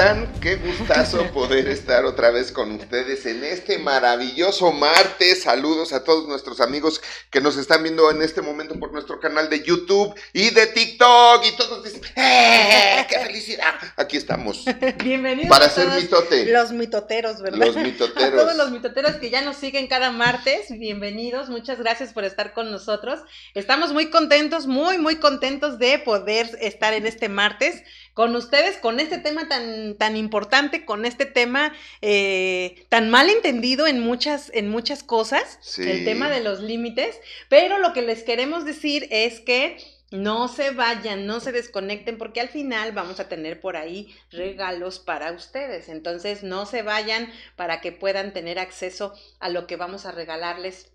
están? Qué gustazo poder estar otra vez con ustedes en este maravilloso martes. Saludos a todos nuestros amigos que nos están viendo en este momento por nuestro canal de YouTube y de TikTok. Y todos dicen, ¡eh! ¡Qué felicidad! Aquí estamos. Bienvenidos. Para a ser todos mitote. Los mitoteros, ¿verdad? Los mitoteros. A todos los mitoteros que ya nos siguen cada martes, bienvenidos. Muchas gracias por estar con nosotros. Estamos muy contentos, muy, muy contentos de poder estar en este martes con ustedes, con este tema tan, tan importante, con este tema eh, tan mal entendido en muchas, en muchas cosas, Sí. el tema de los límites, pero lo que les queremos decir es que no se vayan, no se desconecten, porque al final vamos a tener por ahí regalos para ustedes. Entonces, no se vayan para que puedan tener acceso a lo que vamos a regalarles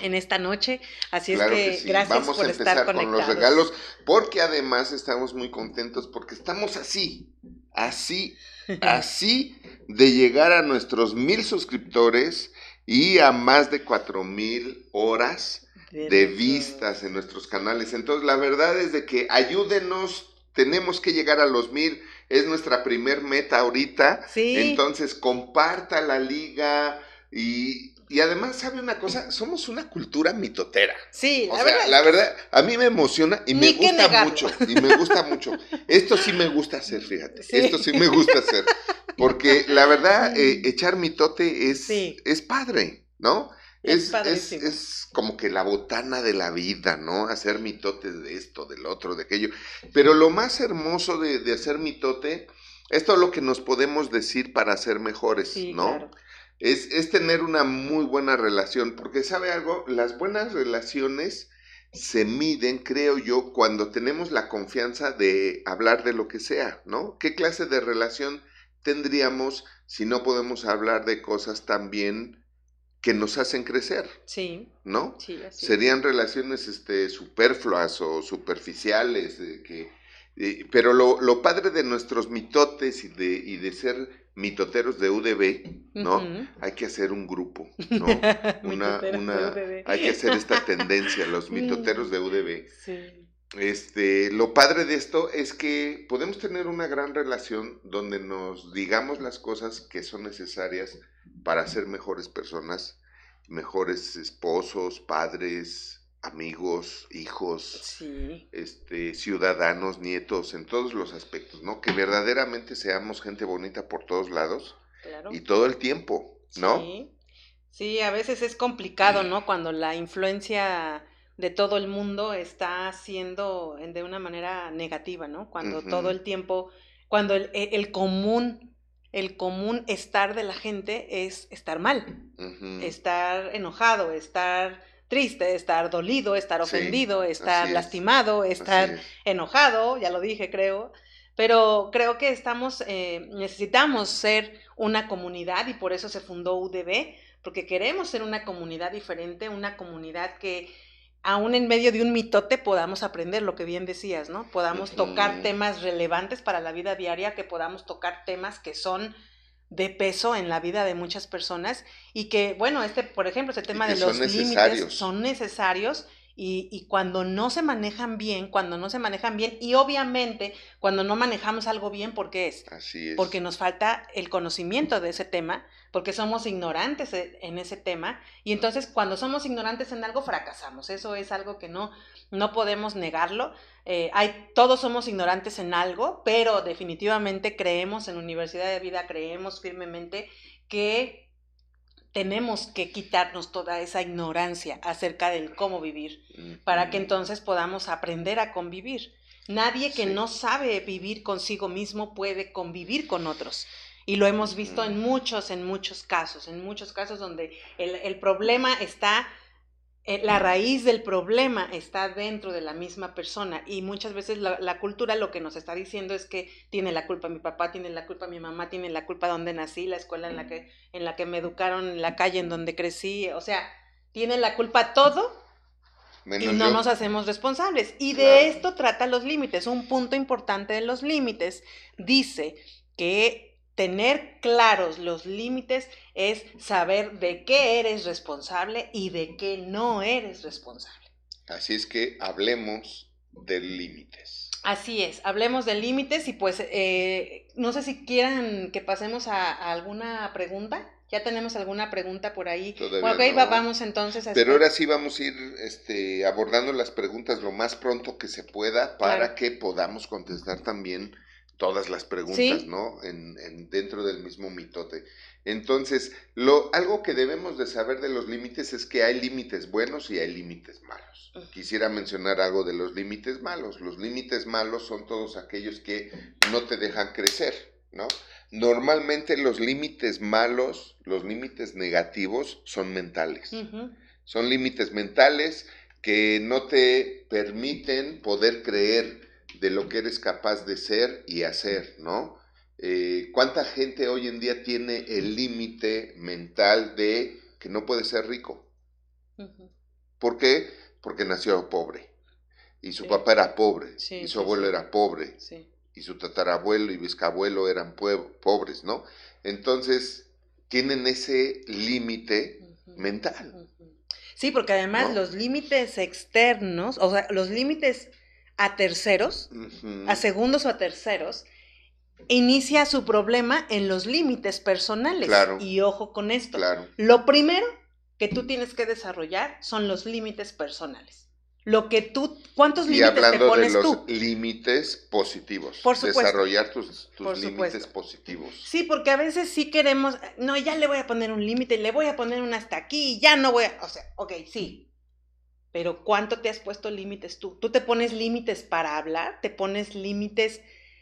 en esta noche. Así Claro es que, que sí. gracias Vamos por a estar empezar conectados. con los regalos, porque además estamos muy contentos porque estamos así, así, así de llegar a nuestros mil suscriptores y a más de cuatro mil horas de vistas en nuestros canales. Entonces, la verdad es de que ayúdenos, tenemos que llegar a los mil, es nuestra primer meta ahorita. Sí. Entonces, comparta la liga y, y además, ¿sabe una cosa? Somos una cultura mitotera. Sí, O la sea, verdad. la verdad, a mí me emociona y me Ni gusta mucho. Y me gusta mucho. Esto sí me gusta hacer, fíjate. Sí. Esto sí me gusta hacer. Porque la verdad, Sí. eh, echar mitote es, Sí. es padre, ¿no? Es Es, es, es como que la botana de la vida, ¿no? Hacer mitote de esto, del otro, de aquello. Pero lo más hermoso de, de hacer mitote es todo lo que nos podemos decir para ser mejores, Sí, ¿no? claro. Es, es tener una muy buena relación, porque sabe algo, las buenas relaciones se miden, creo yo, cuando tenemos la confianza de hablar de lo que sea, ¿no? ¿Qué clase de relación tendríamos si no podemos hablar de cosas también que nos hacen crecer, Sí, ¿no? sí, así. es. Serían relaciones este, superfluas o superficiales, de que, eh, pero lo, lo padre de nuestros mitotes y de, y de ser mitoteros de UDB, ¿no? Hay que hacer un grupo, ¿no? Una, una- hay que hacer esta tendencia, los mitoteros de UDB. Sí. Este, lo padre de esto es que podemos tener una gran relación donde nos digamos las cosas que son necesarias para ser mejores personas, mejores esposos, padres, amigos, hijos, Sí. este, ciudadanos, nietos, en todos los aspectos, ¿no? Que verdaderamente seamos gente bonita por todos lados Claro. y todo el tiempo, ¿no? Sí. Sí, a veces es complicado, ¿no? Cuando la influencia de todo el mundo está siendo en- de una manera negativa, ¿no? Cuando todo el tiempo, cuando el, el- común, el común estar de la gente es estar mal, estar enojado, estar triste, estar dolido, estar Sí, ofendido, estar es. lastimado, estar es. enojado, ya lo dije, creo. Pero creo que estamos, eh, necesitamos ser una comunidad y por eso se fundó UDB, porque queremos ser una comunidad diferente, una comunidad que aún en medio de un mitote podamos aprender lo que bien decías, ¿no? Podamos tocar temas relevantes para la vida diaria, que podamos tocar temas que son de peso en la vida de muchas personas y que, bueno, este, por ejemplo, este tema de son los límites son necesarios y, y cuando no se manejan bien, cuando no se manejan bien y obviamente cuando no manejamos algo bien, ¿por qué es? Así es. Porque nos falta el conocimiento de ese tema, porque somos ignorantes e- en ese tema y entonces cuando somos ignorantes en algo fracasamos. Eso es algo que no, no podemos negarlo. Eh, hay, todos somos ignorantes en algo, pero definitivamente creemos en Universidad de Vida, creemos firmemente que tenemos que quitarnos toda esa ignorancia acerca del cómo vivir para que entonces podamos aprender a convivir. Nadie que Sí. no sabe vivir consigo mismo puede convivir con otros. Y lo hemos visto en muchos, en muchos casos, en muchos casos donde el, el problema está, eh, la raíz del problema está dentro de la misma persona. Y muchas veces la, la cultura lo que nos está diciendo es que tiene la culpa mi papá, tiene la culpa mi mamá, tiene la culpa donde nací, la escuela en la que, en la que me educaron, la calle en donde crecí. O sea, tiene la culpa todo y Menos no yo. nos hacemos responsables. Y de esto trata los límites. Un punto importante de los límites dice que tener claros los límites es saber de qué eres responsable y de qué no eres responsable. Así es que hablemos de límites. Así es, hablemos de límites y pues eh, no sé si quieran que pasemos a, alguna pregunta. ¿Ya tenemos alguna pregunta por ahí? Todavía ok, vamos entonces a... Pero ahora sí vamos a ir este, abordando las preguntas lo más pronto que se pueda para que podamos contestar también todas las preguntas, ¿no? En, en, dentro del mismo mitote. Entonces, lo, algo que debemos de saber de los límites es que hay límites buenos y hay límites malos. Quisiera mencionar algo de los límites malos. Los límites malos son todos aquellos que no te dejan crecer, ¿no? Normalmente los límites malos, los límites negativos son mentales. Son límites mentales que no te permiten poder creer de lo que eres capaz de ser y hacer, ¿no? Eh, ¿Cuánta gente hoy en día tiene el límite mental de que no puede ser rico? ¿Por qué? Porque nació pobre. Y su papá era pobre. y su abuelo era pobre. Y su tatarabuelo y bisabuelo eran pobres, ¿no? Entonces, tienen ese límite mental. Sí, porque además los límites externos, o sea, los límites a terceros, a segundos o a terceros, inicia su problema en los límites personales. Y ojo con esto. Lo primero que tú tienes que desarrollar son los límites personales. Lo que tú, ¿cuántos límites te pones de los límites positivos. Por supuesto. Desarrollar tus, límites positivos. Sí, porque a veces sí queremos, no, ya le voy a poner un límite, le voy a poner un hasta aquí, ya no voy a, o sea, ok, sí. Pero ¿cuánto te has puesto límites tú? ¿Tú te pones límites para hablar? ¿Te pones límites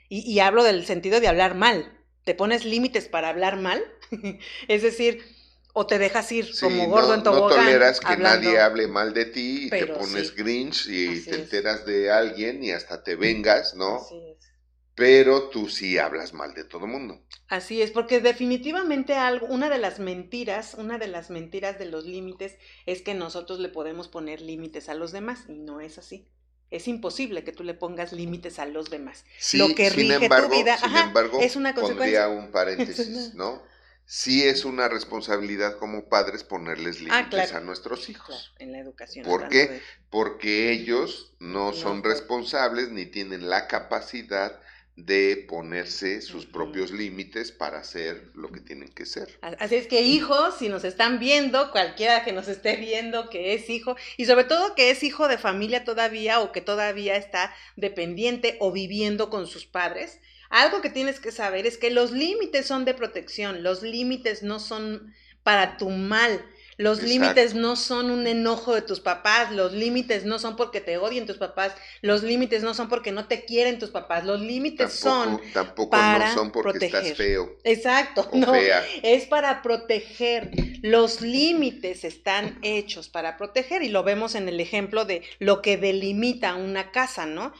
y, hablo del sentido de hablar mal. ¿Te pones límites para hablar mal? es decir, o te dejas ir como gordo en tobogán. No toleras que nadie hable mal de ti y te pones grinch y te enteras de alguien y hasta te vengas, ¿no? Así es. Pero tú sí hablas mal de todo mundo. Así es, porque definitivamente algo, una de las mentiras, una de las mentiras de los límites es que nosotros le podemos poner límites a los demás y no es así. Es imposible que tú le pongas límites a los demás. Lo que rige tu vida es una consecuencia. Pondría un paréntesis, ¿no? Sí es una responsabilidad como padres ponerles ah, límites a nuestros hijos. en la educación. ¿Por qué? Porque ellos no, son responsables ni tienen la capacidad de ponerse sus propios límites para hacer lo que tienen que ser. Así es que hijos, si nos están viendo, cualquiera que nos esté viendo que es hijo, y sobre todo que es hijo de familia todavía o que todavía está dependiente o viviendo con sus padres, algo que tienes que saber es que los límites son de protección, los límites no son para tu mal, los límites no son un enojo de tus papás, los límites no son porque te odien tus papás, los límites no son porque no te quieren tus papás, los límites son tampoco para no son porque estás feo. Exacto, no, es para proteger. Los límites están hechos para proteger y lo vemos en el ejemplo de lo que delimita una casa, ¿no?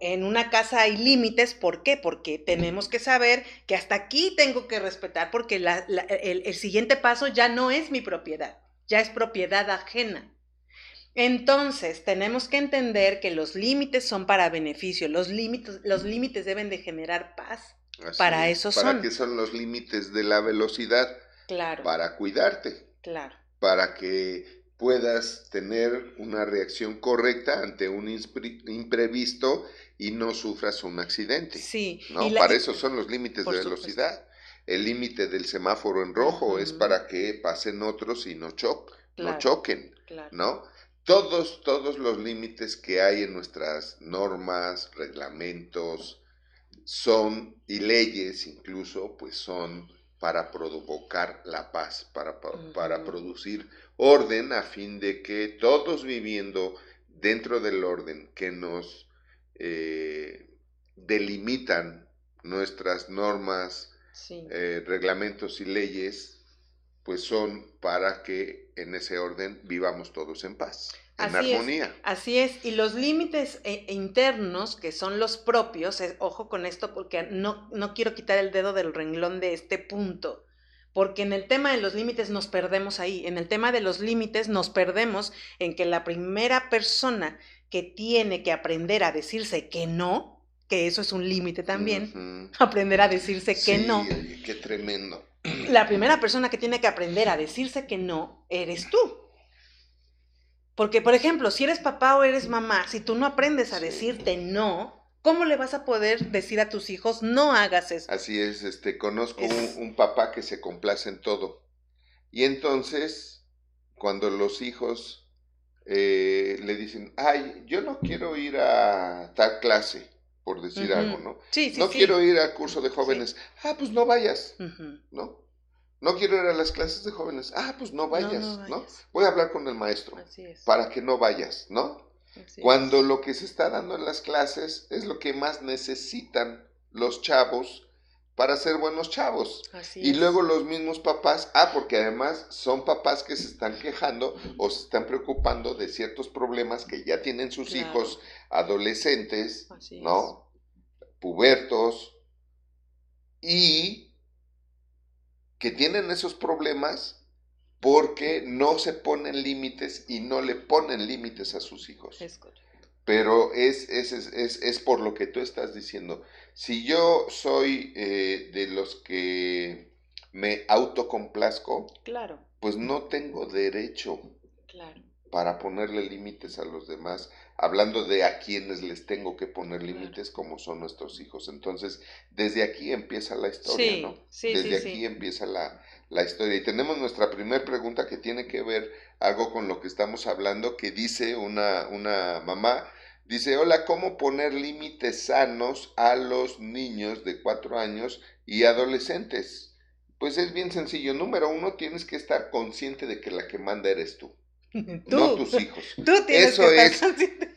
En una casa hay límites, ¿por qué? Porque tenemos que saber que hasta aquí tengo que respetar porque el, siguiente paso ya no es mi propiedad, ya es propiedad ajena. Entonces, tenemos que entender que los límites son para beneficio, los límites, los límites deben de generar paz. para eso son. ¿Para qué son los límites de la velocidad? Claro. Para cuidarte. Claro. Para que puedas tener una reacción correcta ante un imprevisto y no sufras un accidente. Sí. ¿no? para eso son los límites de velocidad. El límite del semáforo en rojo es para que pasen otros y no, no choquen, ¿no? Todos, todos los límites que hay en nuestras normas, reglamentos, son, y leyes incluso, pues son para provocar la paz, para, para producir orden a fin de que todos viviendo dentro del orden que nos eh, delimitan nuestras normas, eh, reglamentos y leyes, pues son para que en ese orden vivamos todos en paz, en armonía. así es, y los límites eh, internos, que son los propios, ojo con esto porque no, no quiero quitar el dedo del renglón de este punto, porque en el tema de los límites nos perdemos ahí, en el tema de los límites nos perdemos en que la primera persona que tiene que aprender a decirse que no, que eso es un límite también, aprender a decirse que no. Qué tremendo. La primera persona que tiene que aprender a decirse que no eres tú. Porque, por ejemplo, si eres papá o eres mamá, si tú no aprendes a decirte no, ¿Cómo le vas a poder decir a tus hijos, no hagas eso? Así es, este, conozco un, papá que se complace en todo. Y entonces, cuando los hijos eh, le dicen, ay, yo no quiero ir a tal clase, por decir algo, ¿no? Sí, sí, no quiero ir al curso de jóvenes. Ah, pues no vayas, ¿no? No quiero ir a las clases de jóvenes. Ah, pues no vayas, no, Voy a hablar con el maestro para que no vayas, ¿no? Cuando lo que se está dando en las clases es lo que más necesitan los chavos para ser buenos chavos. y luego los mismos papás, ah, porque además son papás que se están quejando o se están preocupando de ciertos problemas que ya tienen sus hijos adolescentes, ¿no? Pubertos y que tienen esos problemas porque no se ponen límites y no le ponen límites a sus hijos. Pero es, es, es, es, por lo que tú estás diciendo. Si yo soy eh, de los que me autocomplazco, claro. pues no tengo derecho claro. para ponerle límites a los demás hablando de a quienes les tengo que poner límites como son nuestros hijos. Entonces, desde aquí empieza la historia, ¿no? Sí, desde aquí empieza la, la, historia. Y tenemos nuestra primera pregunta que tiene que ver algo con lo que estamos hablando, que dice una, una mamá, dice, hola, ¿cómo poner límites sanos a los niños de cuatro años y adolescentes? Pues es bien sencillo. Número uno, tienes que estar consciente de que la que manda eres tú. No tus hijos. Eso es.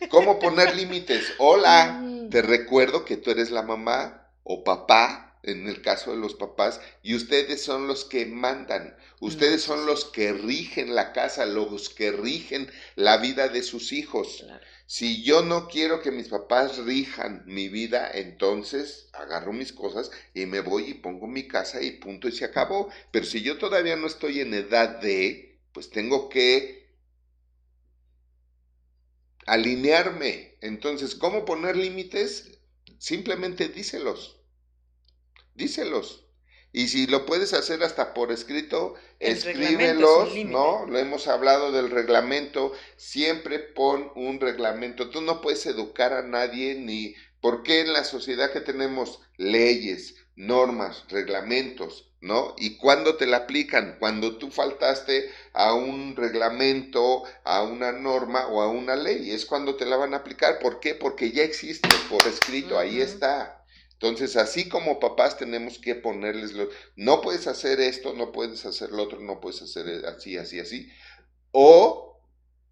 ¿Cómo poner límites? Hola, mm. te recuerdo que tú eres la mamá o papá, en el caso de los papás, y ustedes son los que mandan. Ustedes son los que rigen la casa, los que rigen la vida de sus hijos. Si yo no quiero que mis papás rijan mi vida, entonces agarro mis cosas y me voy y pongo mi casa y punto y se acabó. Pero si yo todavía no estoy en edad de, pues tengo que alinearme. Entonces, ¿cómo poner límites? Simplemente díselos. Díselos. Y si lo puedes hacer hasta por escrito, escríbelos, ¿no? Lo hemos hablado del reglamento. Siempre pon un reglamento. Tú no puedes educar a nadie ni... ¿Por qué en la sociedad que tenemos leyes, normas, reglamentos, ¿no? ¿Y cuándo te la aplican? Cuando tú faltaste a un reglamento, a una norma o a una ley, es cuando te la van a aplicar. ¿Por qué? Porque ya existe por escrito, ahí está. Entonces, así como papás tenemos que ponerles, no puedes hacer esto, no puedes hacer lo otro, no puedes hacer así, así, así. O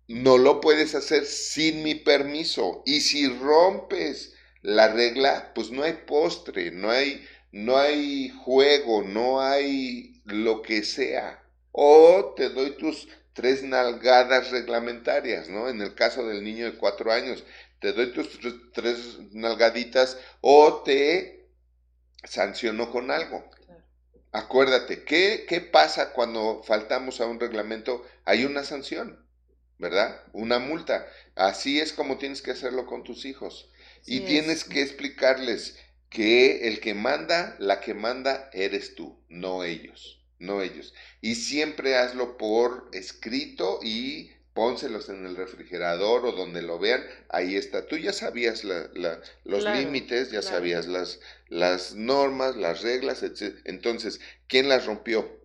no lo puedes hacer sin mi permiso. Y si rompes la regla, pues no hay postre, no hay no hay juego, no hay lo que sea. O te doy tus tres nalgadas reglamentarias, ¿no? En el caso del niño de cuatro años, te doy tus tres nalgaditas o te sanciono con algo. Acuérdate, ¿qué, ¿qué pasa cuando faltamos a un reglamento? Hay una sanción, ¿verdad? Una multa. Así es como tienes que hacerlo con tus hijos. y tienes que explicarles, que el que manda, la que manda eres tú, no ellos, no ellos. Y siempre hazlo por escrito y pónselos en el refrigerador o donde lo vean, ahí está. Tú ya sabías los límites, ya sabías las, las normas, las reglas, etc. Entonces, ¿quién las rompió?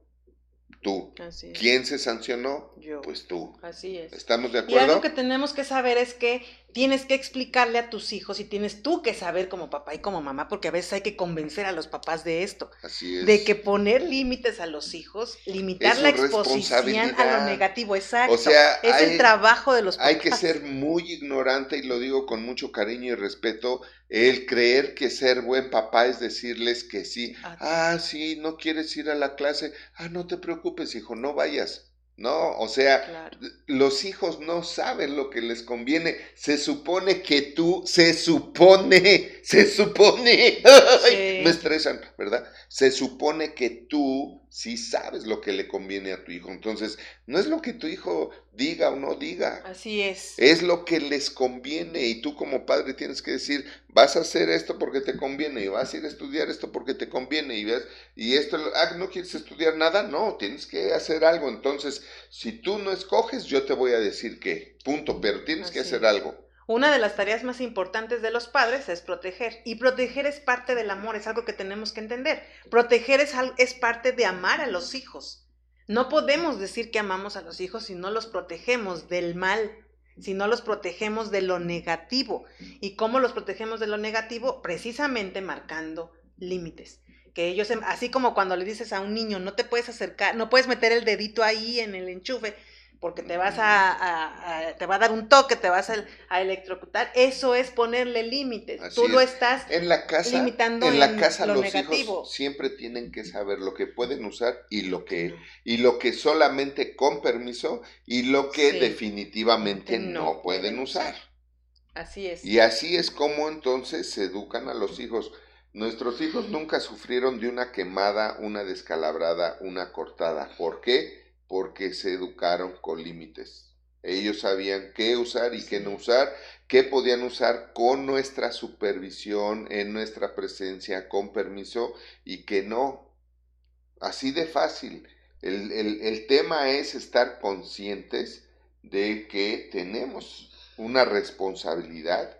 Tú. ¿Quién se sancionó? Yo. Pues tú. Así es. ¿Estamos de acuerdo? Y algo que tenemos que saber es que tienes que explicarle a tus hijos y tienes tú que saber como papá y como mamá, porque a veces hay que convencer a los papás de esto. Así es. De que poner límites a los hijos, limitar la exposición a lo negativo, exacto. O sea, es el trabajo de los papás. Hay que ser muy ignorante y lo digo con mucho cariño y respeto, el creer que ser buen papá es decirles que sí. Ah, sí, no quieres ir a la clase. Ah, no te preocupes, hijo, no vayas. ¿No? O sea, los hijos no saben lo que les conviene. Se supone que tú, se supone, se supone, me estresan, ¿verdad? Se supone que tú sí sabes lo que le conviene a tu hijo. Entonces, no es lo que tu hijo diga o no diga. Así es. Es lo que les conviene y tú como padre tienes que decir, vas a hacer esto porque te conviene y vas a ir a estudiar esto porque te conviene y ves, y esto, ah, no quieres estudiar nada, no, tienes que hacer algo. Entonces, si tú no escoges, yo te voy a decir que, punto, pero tienes que hacer algo. Una de las tareas más importantes de los padres es proteger. Y proteger es parte del amor, es algo que tenemos que entender. Proteger es, es parte de amar a los hijos. No podemos decir que amamos a los hijos si no los protegemos del mal, si no los protegemos de lo negativo. ¿Y cómo los protegemos de lo negativo? Precisamente marcando límites. Que ellos, así como cuando le dices a un niño, no te puedes acercar, no puedes meter el dedito ahí en el enchufe, porque te vas a, te va a dar un toque, te vas a, electrocutar. Eso es ponerle límites. Tú lo estás en la casa, limitando en la casa los hijos siempre tienen que saber lo que pueden usar y lo que y lo que solamente con permiso y lo que definitivamente no, pueden usar. Así es. Y así es como entonces se educan a los hijos. Nuestros hijos nunca sufrieron de una quemada, una descalabrada, una cortada. ¿Por qué? Porque se educaron con límites. Ellos sabían qué usar y qué no usar, qué podían usar con nuestra supervisión, en nuestra presencia, con permiso y qué no. Así de fácil. El, el tema es estar conscientes de que tenemos una responsabilidad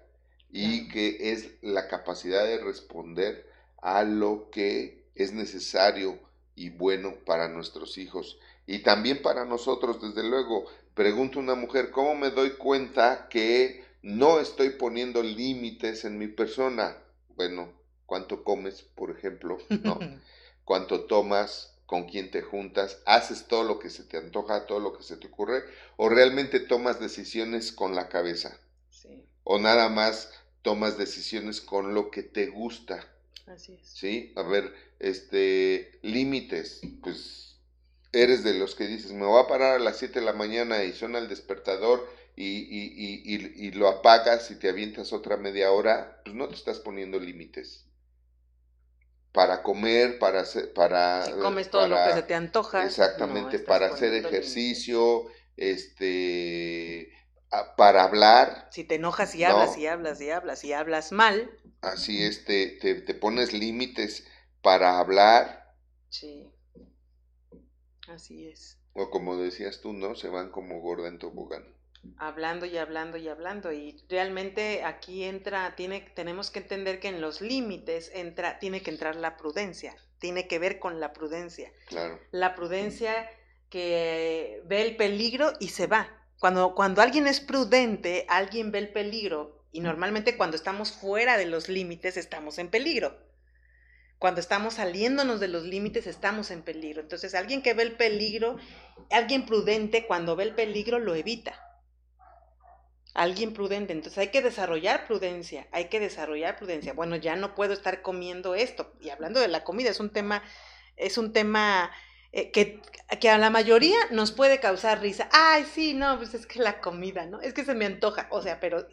y que es la capacidad de responder a lo que es necesario y bueno para nuestros hijos. Y también para nosotros, desde luego, pregunto a una mujer, ¿cómo me doy cuenta que no estoy poniendo límites en mi persona? Bueno, ¿cuánto comes, por ejemplo? ¿No? ¿Cuánto tomas? ¿Con quién te juntas? ¿Haces todo lo que se te antoja, todo lo que se te ocurre? ¿O realmente tomas decisiones con la cabeza? Sí. ¿O nada más tomas decisiones con lo que te gusta? Así es. Sí, a ver, este, límites, pues eres de los que dices, me voy a parar a las 7 de la mañana y suena el despertador y, y, y, y, lo apagas y te avientas otra media hora, pues no te estás poniendo límites. Para comer, para hacer, para... Si comes todo lo que se te antoja. Exactamente, para hacer ejercicio, este, para hablar. Si te enojas y hablas y hablas y hablas y hablas mal. Así es, te, te, te pones límites para hablar. Sí. Así es. O como decías tú, ¿no? Se van como gorda en tobogán. Hablando y hablando y hablando. Y realmente aquí entra, tiene, tenemos que entender que en los límites entra, tiene que entrar la prudencia. Tiene que ver con la prudencia. Claro. La prudencia que ve el peligro y se va. Cuando, cuando alguien es prudente, alguien ve el peligro. Y normalmente cuando estamos fuera de los límites estamos en peligro. Cuando estamos saliéndonos de los límites estamos en peligro. Entonces, alguien que ve el peligro, alguien prudente, cuando ve el peligro lo evita. Alguien prudente. Entonces hay que desarrollar prudencia, hay que desarrollar prudencia. Bueno, ya no puedo estar comiendo esto. Y hablando de la comida, es un tema, es un tema eh, que, que, a la mayoría nos puede causar risa. Ay, sí, no, pues es que la comida, ¿no? Es que se me antoja. O sea, pero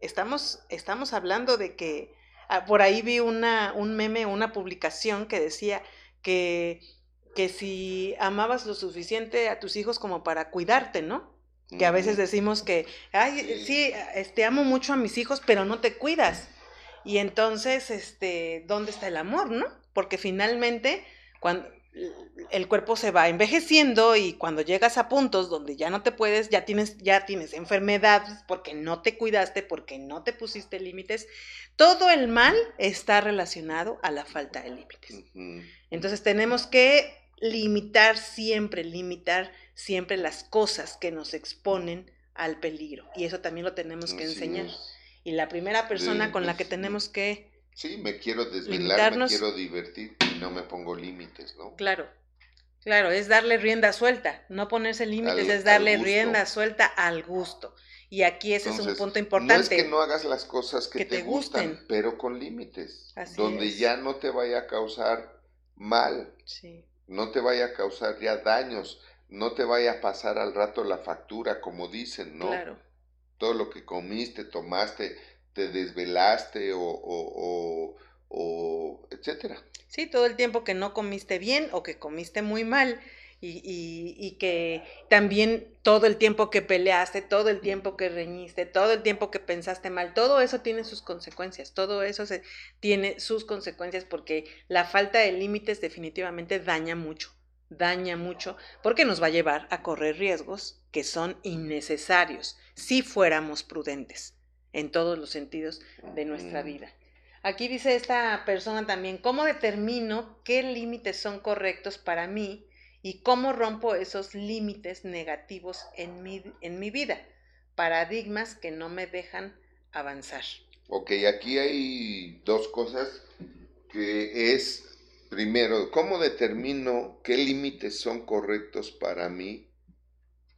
estamos, estamos hablando de que por ahí vi una, un meme, una publicación que decía que, que si amabas lo suficiente a tus hijos como para cuidarte, ¿no? Que a veces decimos que, ay, sí, este, amo mucho a mis hijos, pero no te cuidas. Y entonces, este, ¿dónde está el amor, no? Porque finalmente, cuando, el cuerpo se va envejeciendo y cuando llegas a puntos donde ya no te puedes, ya tienes, ya tienes enfermedades porque no te cuidaste, porque no te pusiste límites, todo el mal está relacionado a la falta de límites. Entonces tenemos que limitar siempre, limitar siempre las cosas que nos exponen al peligro. Y eso también lo tenemos que enseñar. Y la primera persona con la que tenemos que Sí, me quiero desvelar, me quiero divertir y no me pongo límites, ¿no? Claro, claro, es darle rienda suelta, no ponerse límites, es darle rienda suelta al gusto. Y aquí ese es un punto importante. No es que no hagas las cosas que, te, gustan, pero con límites, donde ya no te vaya a causar mal, sí. no te vaya a causar ya daños, no te vaya a pasar al rato la factura, como dicen, ¿no? Claro. Todo lo que comiste, tomaste, te desvelaste o, o, o, etcétera. Sí, todo el tiempo que no comiste bien o que comiste muy mal. Y, y, y, que también todo el tiempo que peleaste, todo el tiempo que reñiste, todo el tiempo que pensaste mal, todo eso tiene sus consecuencias, todo eso se, tiene sus consecuencias porque la falta de límites definitivamente daña mucho, daña mucho porque nos va a llevar a correr riesgos que son innecesarios si fuéramos prudentes en todos los sentidos de nuestra vida. Aquí dice esta persona también, ¿cómo determino qué límites son correctos para mí y cómo rompo esos límites negativos en mi, en mi vida? Paradigmas que no me dejan avanzar. Ok, aquí hay dos cosas que es, primero, ¿cómo determino qué límites son correctos para mí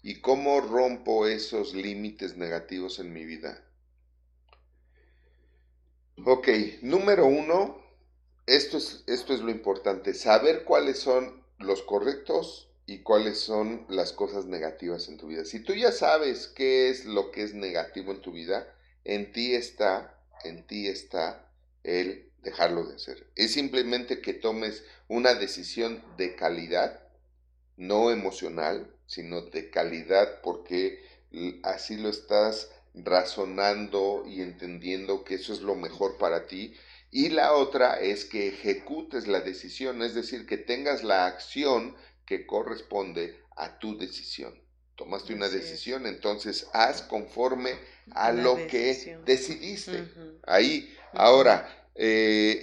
y cómo rompo esos límites negativos en mi vida? Ok, número uno, esto es, esto es lo importante, saber cuáles son los correctos y cuáles son las cosas negativas en tu vida. Si tú ya sabes qué es lo que es negativo en tu vida, en ti está, en ti está el dejarlo de hacer. Es simplemente que tomes una decisión de calidad, no emocional, sino de calidad, porque así lo estás razonando y entendiendo que eso es lo mejor para ti. Y la otra es que ejecutes la decisión, es decir, que tengas la acción que corresponde a tu decisión. Tomaste una decisión, entonces haz conforme a lo que decidiste. Ahí, ahora, eh,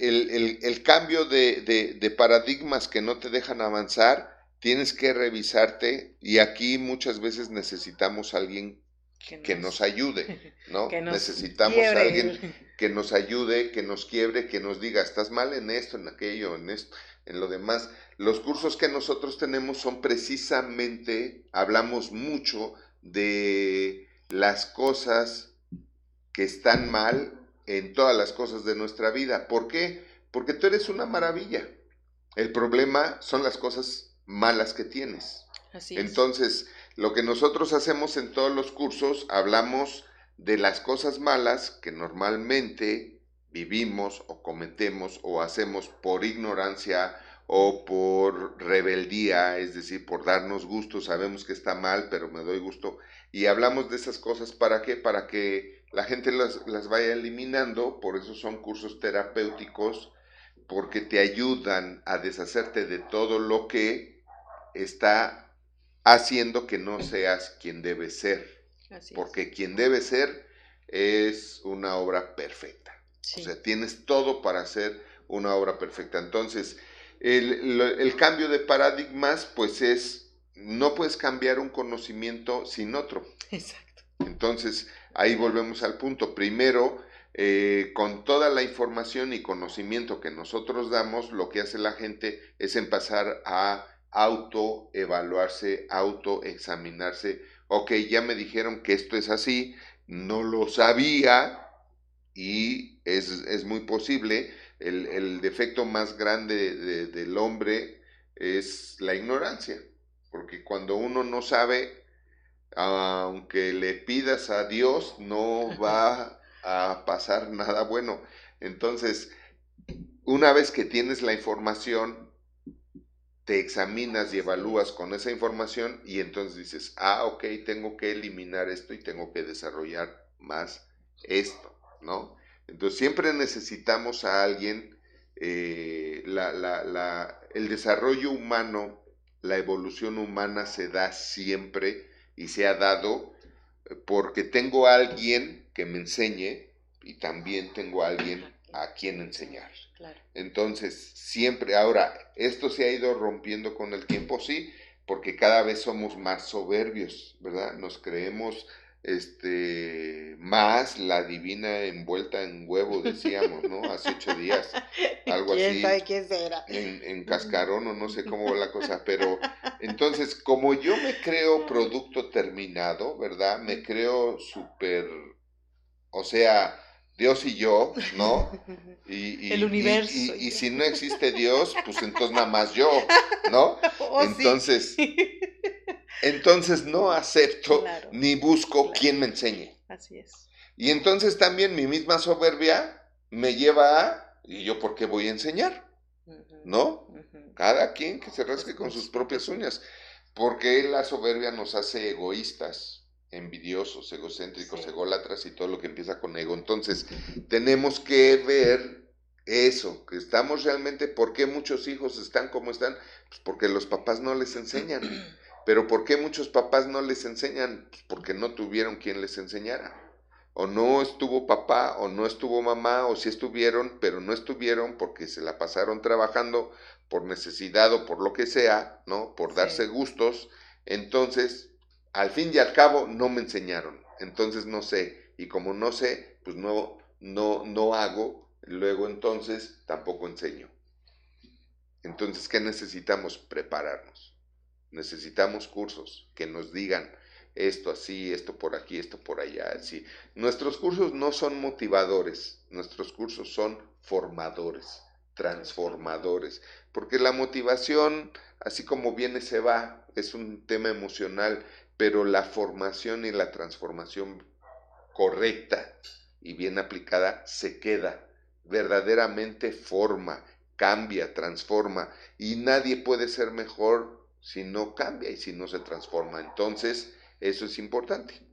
el, cambio de, de paradigmas que no te dejan avanzar, tienes que revisarte y aquí muchas veces necesitamos a alguien que, nos, ayude, ¿no? Necesitamos a alguien que nos ayude, que nos quiebre, que nos diga, estás mal en esto, en aquello, en esto, en lo demás. Los cursos que nosotros tenemos son precisamente, hablamos mucho de las cosas que están mal en todas las cosas de nuestra vida. ¿Por qué? Porque tú eres una maravilla. El problema son las cosas malas que tienes. Así Entonces, lo que nosotros hacemos en todos los cursos, hablamos de las cosas malas que normalmente vivimos o cometemos o hacemos por ignorancia o por rebeldía, es decir, por darnos gusto, sabemos que está mal, pero me doy gusto. Y hablamos de esas cosas para qué? Para que la gente las, las vaya eliminando, por eso son cursos terapéuticos, porque te ayudan a deshacerte de todo lo que está haciendo que no seas quien debes ser. porque quien debe ser es una obra perfecta. O sea, tienes todo para hacer una obra perfecta. Entonces, el, cambio de paradigmas, pues es, no puedes cambiar un conocimiento sin otro. Exacto. Entonces, ahí volvemos al punto. Primero, eh, con toda la información y conocimiento que nosotros damos, lo que hace la gente es empezar a autoevaluarse, autoexaminarse. Ok, ya me dijeron que esto es así, no lo sabía y es, muy posible. El, defecto más grande del hombre es la ignorancia, porque cuando uno no sabe, aunque le pidas a Dios, no va a pasar nada bueno. Entonces, una vez que tienes la información, te examinas y evalúas con esa información y entonces dices, ah, ok, tengo que eliminar esto y tengo que desarrollar más esto, ¿no? Entonces siempre necesitamos a alguien, eh, el desarrollo humano, la evolución humana se da siempre y se ha dado porque tengo a alguien que me enseñe y también tengo a alguien a quien enseñar. Entonces, siempre, ahora, esto se ha ido rompiendo con el tiempo, sí, porque cada vez somos más soberbios, ¿verdad? Nos creemos este más la divina envuelta en huevo, decíamos, ¿no? Hace ocho días, algo así. En, en cascarón o no sé cómo va la cosa, pero entonces, como yo me creo producto terminado, ¿verdad? Me creo súper, o sea, Dios y yo, ¿no? Y, el universo. Y, si no existe Dios, pues entonces nada más yo, ¿no? Oh, entonces, entonces no acepto ni busco quien me enseñe. Así es. Y entonces también mi misma soberbia me lleva a, ¿y yo por qué voy a enseñar? ¿No? Cada quien que se rasque con sus propias uñas. Porque la soberbia nos hace egoístas envidiosos, egocéntricos, ególatras y todo lo que empieza con ego. Entonces, tenemos que ver eso, que estamos realmente, ¿por qué muchos hijos están como están? Pues porque los papás no les enseñan. Pero ¿por qué muchos papás no les enseñan? Pues porque no tuvieron quien les enseñara. o no estuvo papá, o no estuvo mamá, o si estuvieron, pero no estuvieron porque se la pasaron trabajando por necesidad o por lo que sea, ¿no? Por darse gustos. Entonces, al fin y al cabo, no me enseñaron. Entonces no sé. Y como no sé, pues no, no, no hago. Luego entonces tampoco enseño. Entonces, ¿qué necesitamos? Prepararnos. Necesitamos cursos que nos digan esto así, esto por aquí, esto por allá. Así. Nuestros cursos no son motivadores, nuestros cursos son formadores, transformadores, porque la motivación, así como viene, se va, es un tema emocional, pero la formación y la transformación correcta y bien aplicada se queda, verdaderamente forma, cambia, transforma, y nadie puede ser mejor si no cambia y si no se transforma. Entonces, eso es importante.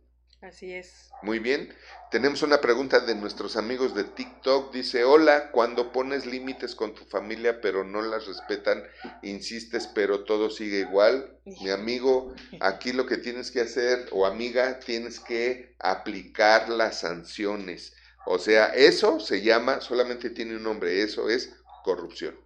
Así es. Muy bien. Tenemos una pregunta de nuestros amigos de TikTok. Dice, hola, cuando pones límites con tu familia pero no las respetan, insistes pero todo sigue igual. Mi amigo, aquí lo que tienes que hacer, o amiga, tienes que aplicar las sanciones. O sea, eso se llama, solamente tiene un nombre, eso es corrupción.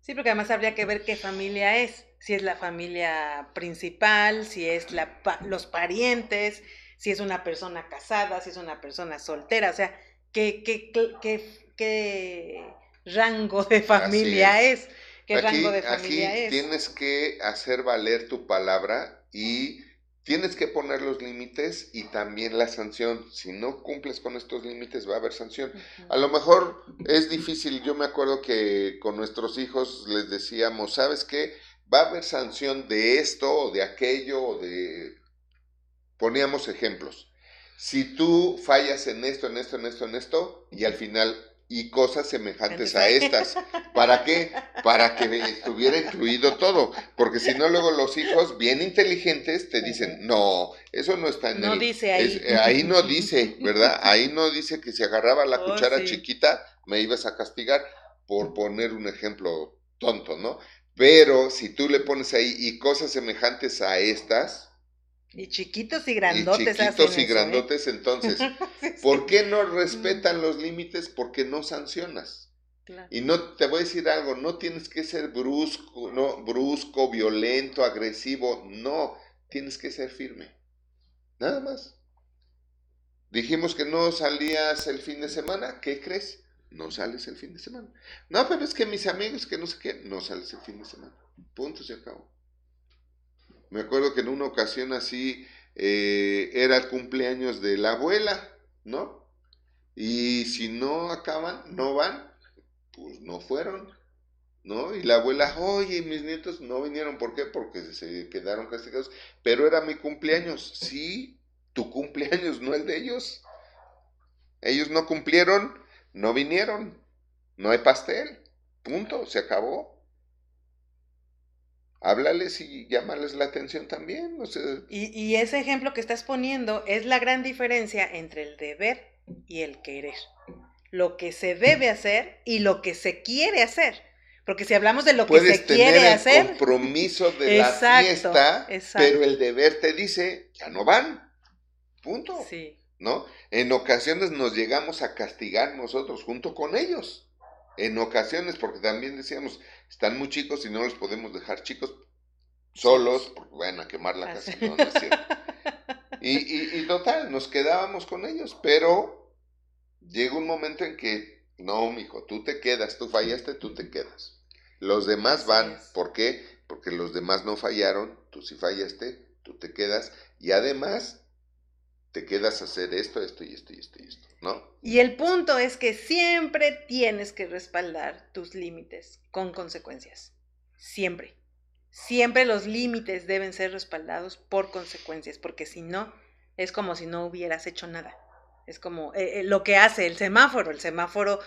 Sí, porque además habría que ver qué familia es si es la familia principal, si es la, los parientes, si es una persona casada, si es una persona soltera, o sea, qué, qué, qué, qué rango de familia es. ¿Qué rango de familia aquí Tienes que hacer valer tu palabra y tienes que poner los límites y también la sanción. Si no cumples con estos límites va a haber sanción. A lo mejor es difícil. Yo me acuerdo que con nuestros hijos les decíamos, ¿sabes qué? va a haber sanción de esto o de aquello o de... Poníamos ejemplos. Si tú fallas en esto, en esto, en esto, en esto, y al final, y cosas semejantes a estas. ¿Para qué? Para que estuviera incluido todo. Porque si no, luego los hijos bien inteligentes te dicen, no, eso no está en no dice ahí. Eh, ahí no dice, ¿verdad? Ahí no dice que si agarraba la oh, cuchara chiquita me ibas a castigar por poner un ejemplo tonto, ¿no? Pero si tú le pones ahí y cosas semejantes a estas. Y chiquitos y grandotes. Y chiquitos y ¿eh? grandotes, entonces. ¿Por qué no respetan los límites? Porque no sancionas. Y no te voy a decir algo, no tienes que ser brusco, no, brusco, violento, agresivo, no, tienes que ser firme. Nada más. Dijimos que no salías el fin de semana, ¿qué crees? no sales el fin de semana. No, pero es que mis amigos, que no sé qué, no sales el fin de semana. Punto, se acabó. Me acuerdo que en una ocasión así eh, era el cumpleaños de la abuela, ¿no? Y si no acaban, no van, pues no fueron, ¿no? Y la abuela, oye, mis nietos no vinieron, ¿por qué? Porque se quedaron castigados, pero era mi cumpleaños, sí, tu cumpleaños, no el de ellos. Ellos no cumplieron, no vinieron, no hay pastel, punto, se acabó. Háblales y llámales la atención también. y, ese ejemplo que estás poniendo es la gran diferencia entre el deber y el querer. Lo que se debe hacer y lo que se quiere hacer. Porque si hablamos de lo que se quiere hacer. El compromiso de la fiesta, pero el deber te dice, ya no van. Punto. Sí. ¿no? En ocasiones nos llegamos a castigar nosotros junto con ellos. En ocasiones, porque también decíamos, están muy chicos y no los podemos dejar chicos solos, porque van a quemar la casa. Y, y, total, nos quedábamos con ellos, pero llega un momento en que, no, mijo, tú te quedas, tú fallaste, tú te quedas. Los demás van, ¿por qué? Porque los demás no fallaron, tú sí fallaste, tú te quedas, y además te quedas a hacer esto, esto y esto y esto y esto, ¿no? Y el punto es que siempre tienes que respaldar tus límites con consecuencias. Siempre. Siempre los límites deben ser respaldados por consecuencias, porque si no, es como si no hubieras hecho nada. Es como eh, eh, lo que hace el semáforo. El semáforo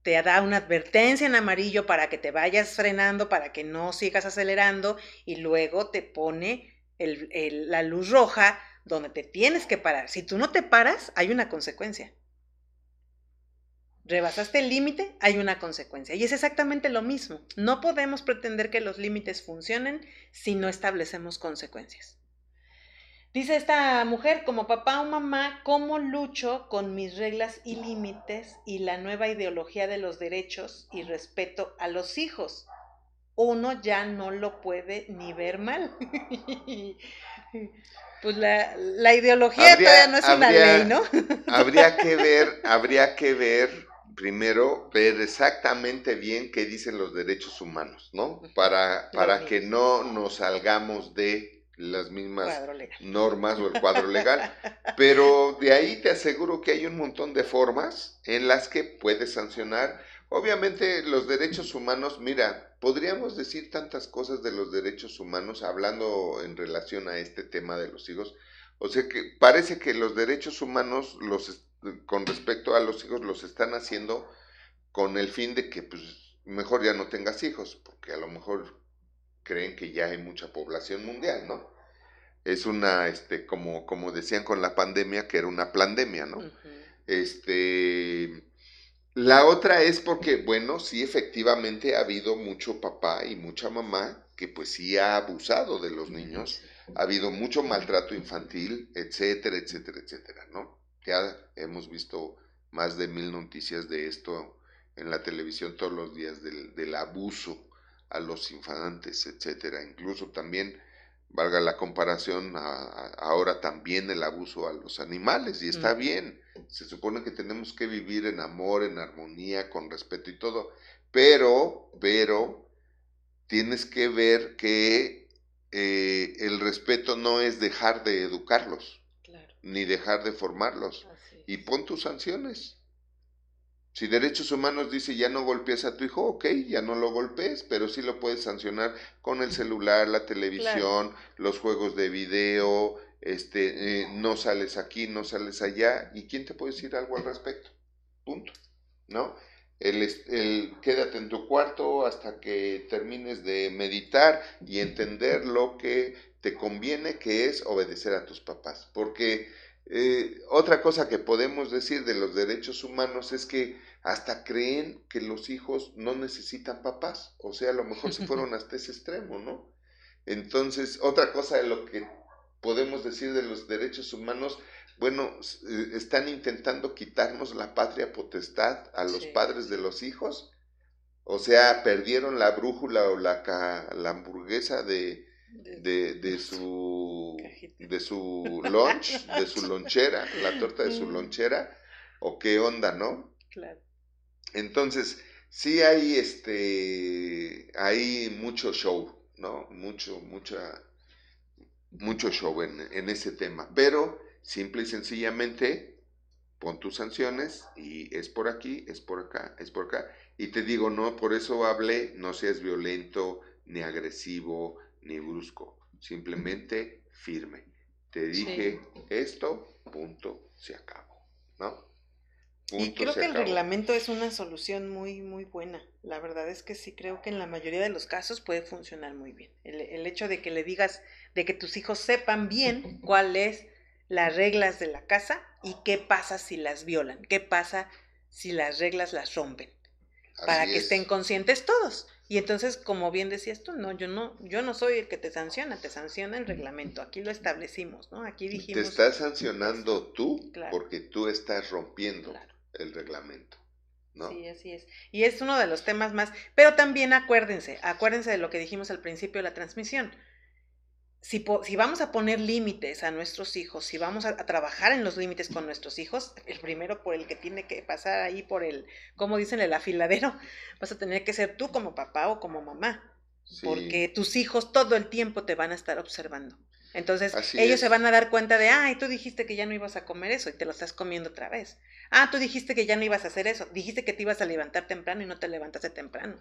te da una advertencia en amarillo para que te vayas frenando, para que no sigas acelerando, y luego te pone la luz roja donde te tienes que parar. Si tú no te paras, hay una consecuencia. Rebasaste el límite, hay una consecuencia. Y es exactamente lo mismo. No podemos pretender que los límites funcionen si no establecemos consecuencias. Dice esta mujer, como papá o mamá, ¿cómo lucho con mis reglas y límites y la nueva ideología de los derechos y respeto a los hijos? Uno ya no lo puede ni ver mal. pues la, la ideología todavía no es una ley, ¿no? habría que ver, habría que ver primero ver exactamente bien qué dicen los derechos humanos, ¿no? Para, para que no nos salgamos de las mismas normas o el cuadro legal. Pero de ahí te aseguro que hay un montón de formas en las que puedes sancionar. Obviamente los derechos humanos, mira, podríamos decir tantas cosas de los derechos humanos hablando en relación a este tema de los hijos. O sea que parece que los derechos humanos los con respecto a los hijos los están haciendo con el fin de que pues mejor ya no tengas hijos, porque a lo mejor creen que ya hay mucha población mundial, ¿no? Es una, este, como, como decían con la pandemia, que era una pandemia, ¿no? Este, la otra es porque, bueno, sí, efectivamente ha habido mucho papá y mucha mamá que pues sí ha abusado de los niños, ha habido mucho maltrato infantil, etcétera, etcétera, etcétera, ¿no? Ya hemos visto más de mil noticias de esto en la televisión todos los días del, del abuso a los infantes, etcétera. Incluso también, valga la comparación, ahora también el abuso a los animales, y está bien. Se supone que tenemos que vivir en amor, en armonía, con respeto y todo. Pero, pero, tienes que ver que eh, el respeto no es dejar de educarlos, ni dejar de formarlos. Y pon tus sanciones. Si derechos humanos dice ya no golpees a tu hijo, ok, ya no lo golpees, pero sí lo puedes sancionar con el celular, la televisión, los juegos de video, este, eh, no sales aquí, no sales allá, ¿y quién te puede decir algo al respecto? Punto, ¿no? El, el, quédate en tu cuarto hasta que termines de meditar y entender lo que te conviene, que es obedecer a tus papás. Porque eh, otra cosa que podemos decir de los derechos humanos es que hasta creen que los hijos no necesitan papás, o sea, a lo mejor se fueron hasta ese extremo, ¿no? Entonces, otra cosa de lo que podemos decir de los derechos humanos, bueno, eh, están intentando quitarnos la patria potestad a los padres de los hijos, o sea, perdieron la brújula o la, la hamburguesa de, de, de, su de su lunch, de su lonchera, la torta de su lonchera, o qué onda, ¿no? Claro. Entonces, sí hay este, hay mucho show, ¿no? Mucho, mucha, mucho show en, en ese tema, pero simple y sencillamente pon tus sanciones y es por aquí, es por acá, es por acá. Y te digo, no, por eso hablé, no seas violento, ni agresivo, ni brusco, simplemente firme. Te dije esto, punto, se acabó, ¿no? y creo que el reglamento es una solución muy, muy buena. La verdad es que sí creo que en la mayoría de los casos puede funcionar muy bien. El, hecho de que le digas, de que tus hijos sepan bien cuáles las reglas de la casa y qué pasa si las violan, qué pasa si las reglas las rompen, para que estén conscientes todos. Y entonces, como bien decías tú, no, yo no, yo no soy el que te sanciona, te sanciona el reglamento. Aquí lo establecimos, ¿no? Aquí dijimos. Te estás sancionando tú porque tú estás rompiendo el reglamento. ¿no? Sí, así es. Y es uno de los temas más, pero también acuérdense, acuérdense de lo que dijimos al principio de la transmisión. Si, si vamos a poner límites a nuestros hijos, si vamos a, trabajar en los límites con nuestros hijos, el primero por el que tiene que pasar ahí por el, como dicen, el afiladero, vas a tener que ser tú como papá o como mamá. Porque tus hijos todo el tiempo te van a estar observando. Entonces, ellos se van a dar cuenta de, ay, tú dijiste que ya no ibas a comer eso y te lo estás comiendo otra vez. Ah, tú dijiste que ya no ibas a hacer eso. Dijiste que te ibas a levantar temprano y no te levantaste temprano.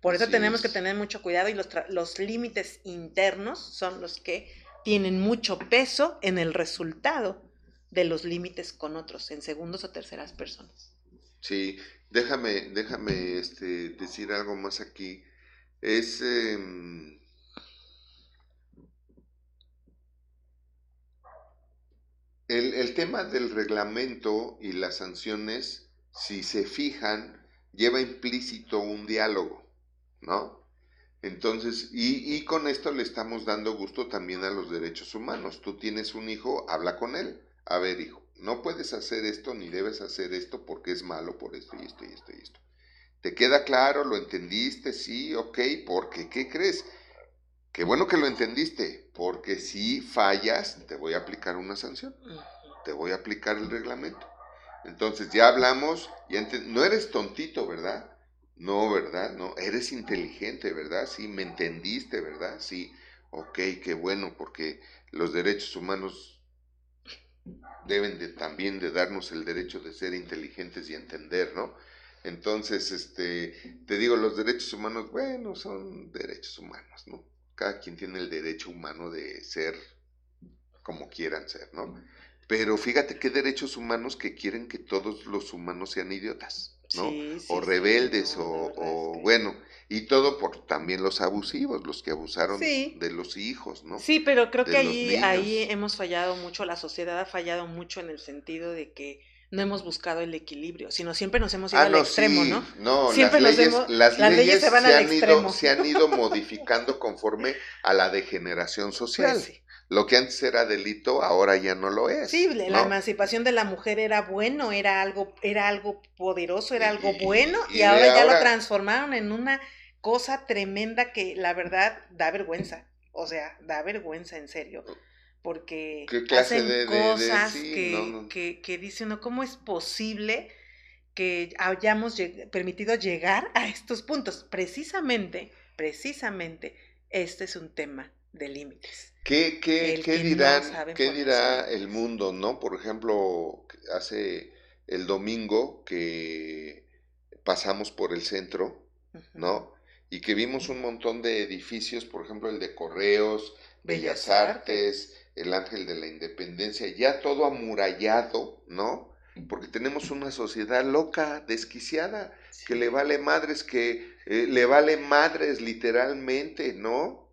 Por eso tenemos que tener mucho cuidado y los, los límites internos son los que tienen mucho peso en el resultado de los límites con otros, en segundos o terceras personas. Sí, déjame, déjame este, decir algo más aquí. Es... Em, El, tema del reglamento y las sanciones, si se fijan, lleva implícito un diálogo, ¿no? Entonces, y, y, con esto le estamos dando gusto también a los derechos humanos. Tú tienes un hijo, habla con él. A ver, hijo, no puedes hacer esto ni debes hacer esto porque es malo por esto y esto y esto y esto. ¿Te queda claro? ¿Lo entendiste? Sí, ok, porque ¿qué crees? Qué bueno que lo entendiste, porque si fallas, te voy a aplicar una sanción. Te voy a aplicar el reglamento. Entonces ya hablamos, ya no eres tontito, ¿verdad? No, ¿verdad? No, eres inteligente, ¿verdad? Sí, me entendiste, ¿verdad? Sí, ok, qué bueno, porque los derechos humanos deben de, también de darnos el derecho de ser inteligentes y entender, ¿no? Entonces, este, te digo, los derechos humanos, bueno, son derechos humanos, ¿no? Cada quien tiene el derecho humano de ser como quieran ser, ¿no? Pero fíjate qué derechos humanos que quieren que todos los humanos sean idiotas. ¿no? o rebeldes, o, bueno, y todo por también los abusivos, los que abusaron de los hijos, ¿no? Sí, pero creo que ahí, ahí hemos fallado mucho, la sociedad ha fallado mucho en el sentido de que no hemos buscado el equilibrio, sino siempre nos hemos ido ah, al extremo, ¿no? No, siempre las leyes, las, leyes, se, van han ido, se han ido modificando conforme a la degeneración pues social. Lo que antes era delito, ahora ya no lo es. Sí, la emancipación de la mujer era bueno, era algo, era algo poderoso, era algo bueno, y, ahora ya lo transformaron en una cosa tremenda que la verdad da vergüenza. O sea, da vergüenza en serio. Porque hacen cosas que, que, que dice uno, ¿cómo es posible que hayamos permitido llegar a estos puntos? Precisamente, precisamente, este es un tema de límites. ¿Qué, qué, qué dirán, qué dirá el mundo, no? Por ejemplo, hace el domingo que pasamos por el centro, ¿no? Y que vimos un montón de edificios, por ejemplo, el de Correos, Bellas, Artes, el Ángel de la Independencia, ya todo amurallado, ¿no? Porque tenemos una sociedad loca, desquiciada, que le vale madres, que eh, le vale madres literalmente, ¿no?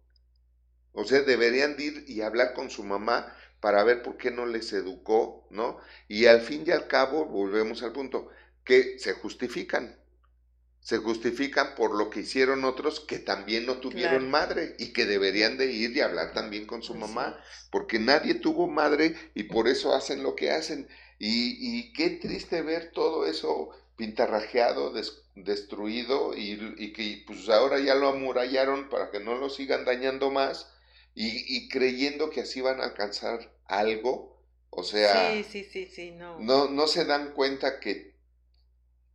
O sea, deberían ir y hablar con su mamá para ver por qué no les educó, ¿no? Y al fin y al cabo, volvemos al punto, que se justifican. Se justifican por lo que hicieron otros que también no tuvieron madre y que deberían de ir y hablar también con su mamá, porque nadie tuvo madre y por eso hacen lo que hacen. Y, y qué triste ver todo eso pintarrajeado, destruido y, y, que pues ahora ya lo amurallaron para que no lo sigan dañando más y, creyendo que así van a alcanzar algo, o sea, no. no. No se dan cuenta que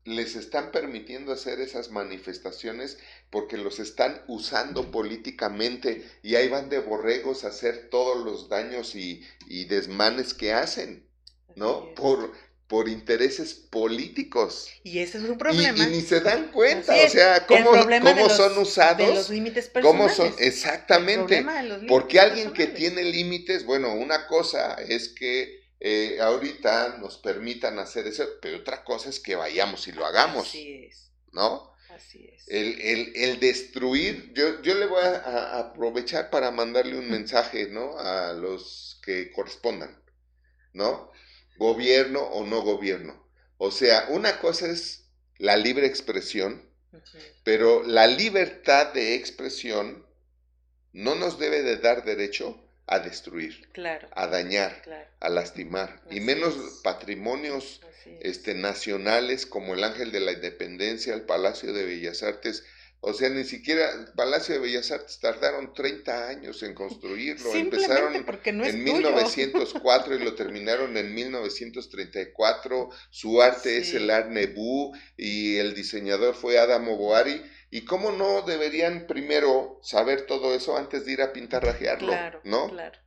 les están permitiendo hacer esas manifestaciones porque los están usando políticamente y ahí van de borregos a hacer todos los daños y, y desmanes que hacen, ¿no? Por, por intereses políticos. Y ese es un problema. Y, ni se dan cuenta, o sea, cómo, cómo son usados. De los límites personales. Cómo son, exactamente. Porque alguien que tiene límites, bueno, una cosa es que eh, ahorita nos permitan hacer eso, pero otra cosa es que vayamos y lo hagamos. Así es. ¿No? Así es. El, el, el destruir, yo, yo le voy a aprovechar para mandarle un mensaje, ¿no? A los que correspondan, ¿no? gobierno o no gobierno. O sea, una cosa es la libre expresión, pero la libertad de expresión no nos debe de dar derecho a destruir, a dañar, a lastimar, y menos patrimonios este, nacionales como el Ángel de la Independencia, el Palacio de Bellas Artes, o sea, ni siquiera Palacio de Bellas Artes tardaron 30 años en construirlo. Empezaron en 1904 y lo terminaron en 1934. Su arte es el Art Nouveau y el diseñador fue Adamo Boari. ¿Y cómo no deberían primero saber todo eso antes de ir a pintarrajearlo? Claro, ¿no? Claro.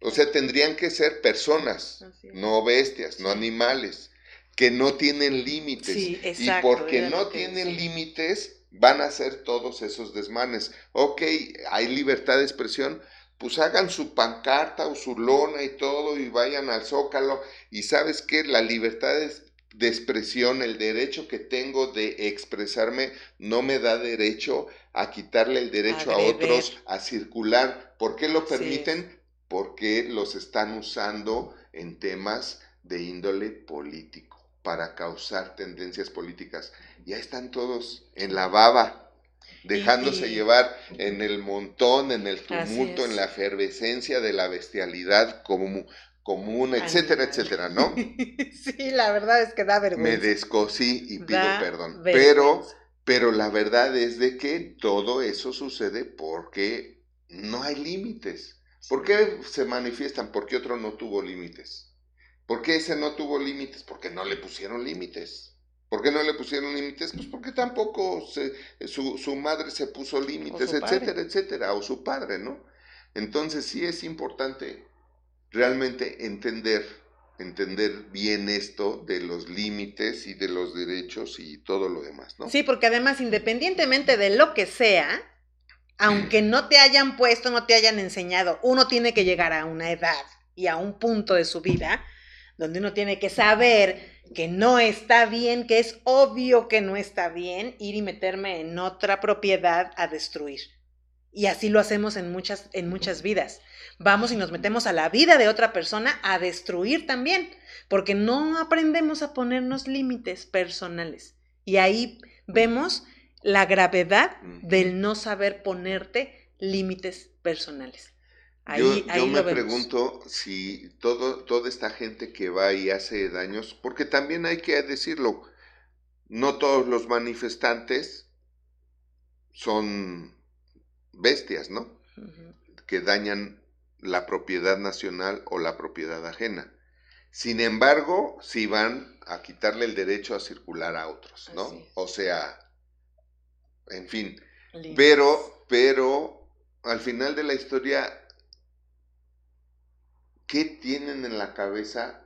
O sea, tendrían que ser personas, no bestias, no animales, que no tienen límites. Sí, y porque no tienen límites, van a hacer todos esos desmanes. Ok, hay libertad de expresión, pues hagan su pancarta o su lona y todo y vayan al zócalo. Y sabes que la libertad de expresión, el derecho que tengo de expresarme, no me da derecho a quitarle el derecho a, otros a circular. ¿Por qué lo permiten? Porque los están usando en temas de índole político para causar tendencias políticas. Ya están todos en la baba, dejándose llevar en el montón, en el tumulto, en la efervescencia de la bestialidad como, común, etcétera, etcétera, ¿no? sí, la verdad es que da vergüenza. Me descosí y pido perdón. Pero, pero la verdad es de que todo eso sucede porque no hay límites. ¿Por qué se manifiestan? Porque otro no tuvo límites. ¿Por qué ese no tuvo límites? Porque no le pusieron límites. ¿Por qué no le pusieron límites? Pues porque tampoco su, su, madre se puso límites, etcétera, etcétera, o su padre, ¿no? Entonces sí es importante realmente entender, entender bien esto de los límites y de los derechos y todo lo demás, ¿no? Sí, porque además, independientemente de lo que sea, aunque no te hayan puesto, no te hayan enseñado, uno tiene que llegar a una edad y a un punto de su vida donde uno tiene que saber que no está bien, que es obvio que no está bien ir y meterme en otra propiedad a destruir. Y así lo hacemos en muchas, en muchas vidas. Vamos y nos metemos a la vida de otra persona a destruir también, porque no aprendemos a ponernos límites personales. Y ahí vemos la gravedad del no saber ponerte límites personales. Ahí, yo, yo me pregunto si todo, toda esta gente que va y hace daños, porque también hay que decirlo, no todos los manifestantes son bestias, ¿no? Que dañan la propiedad nacional o la propiedad ajena. Sin embargo, si van a quitarle el derecho a circular a otros, ¿no? O sea, en fin. Pero, pero, al final de la historia, ¿qué tienen en la cabeza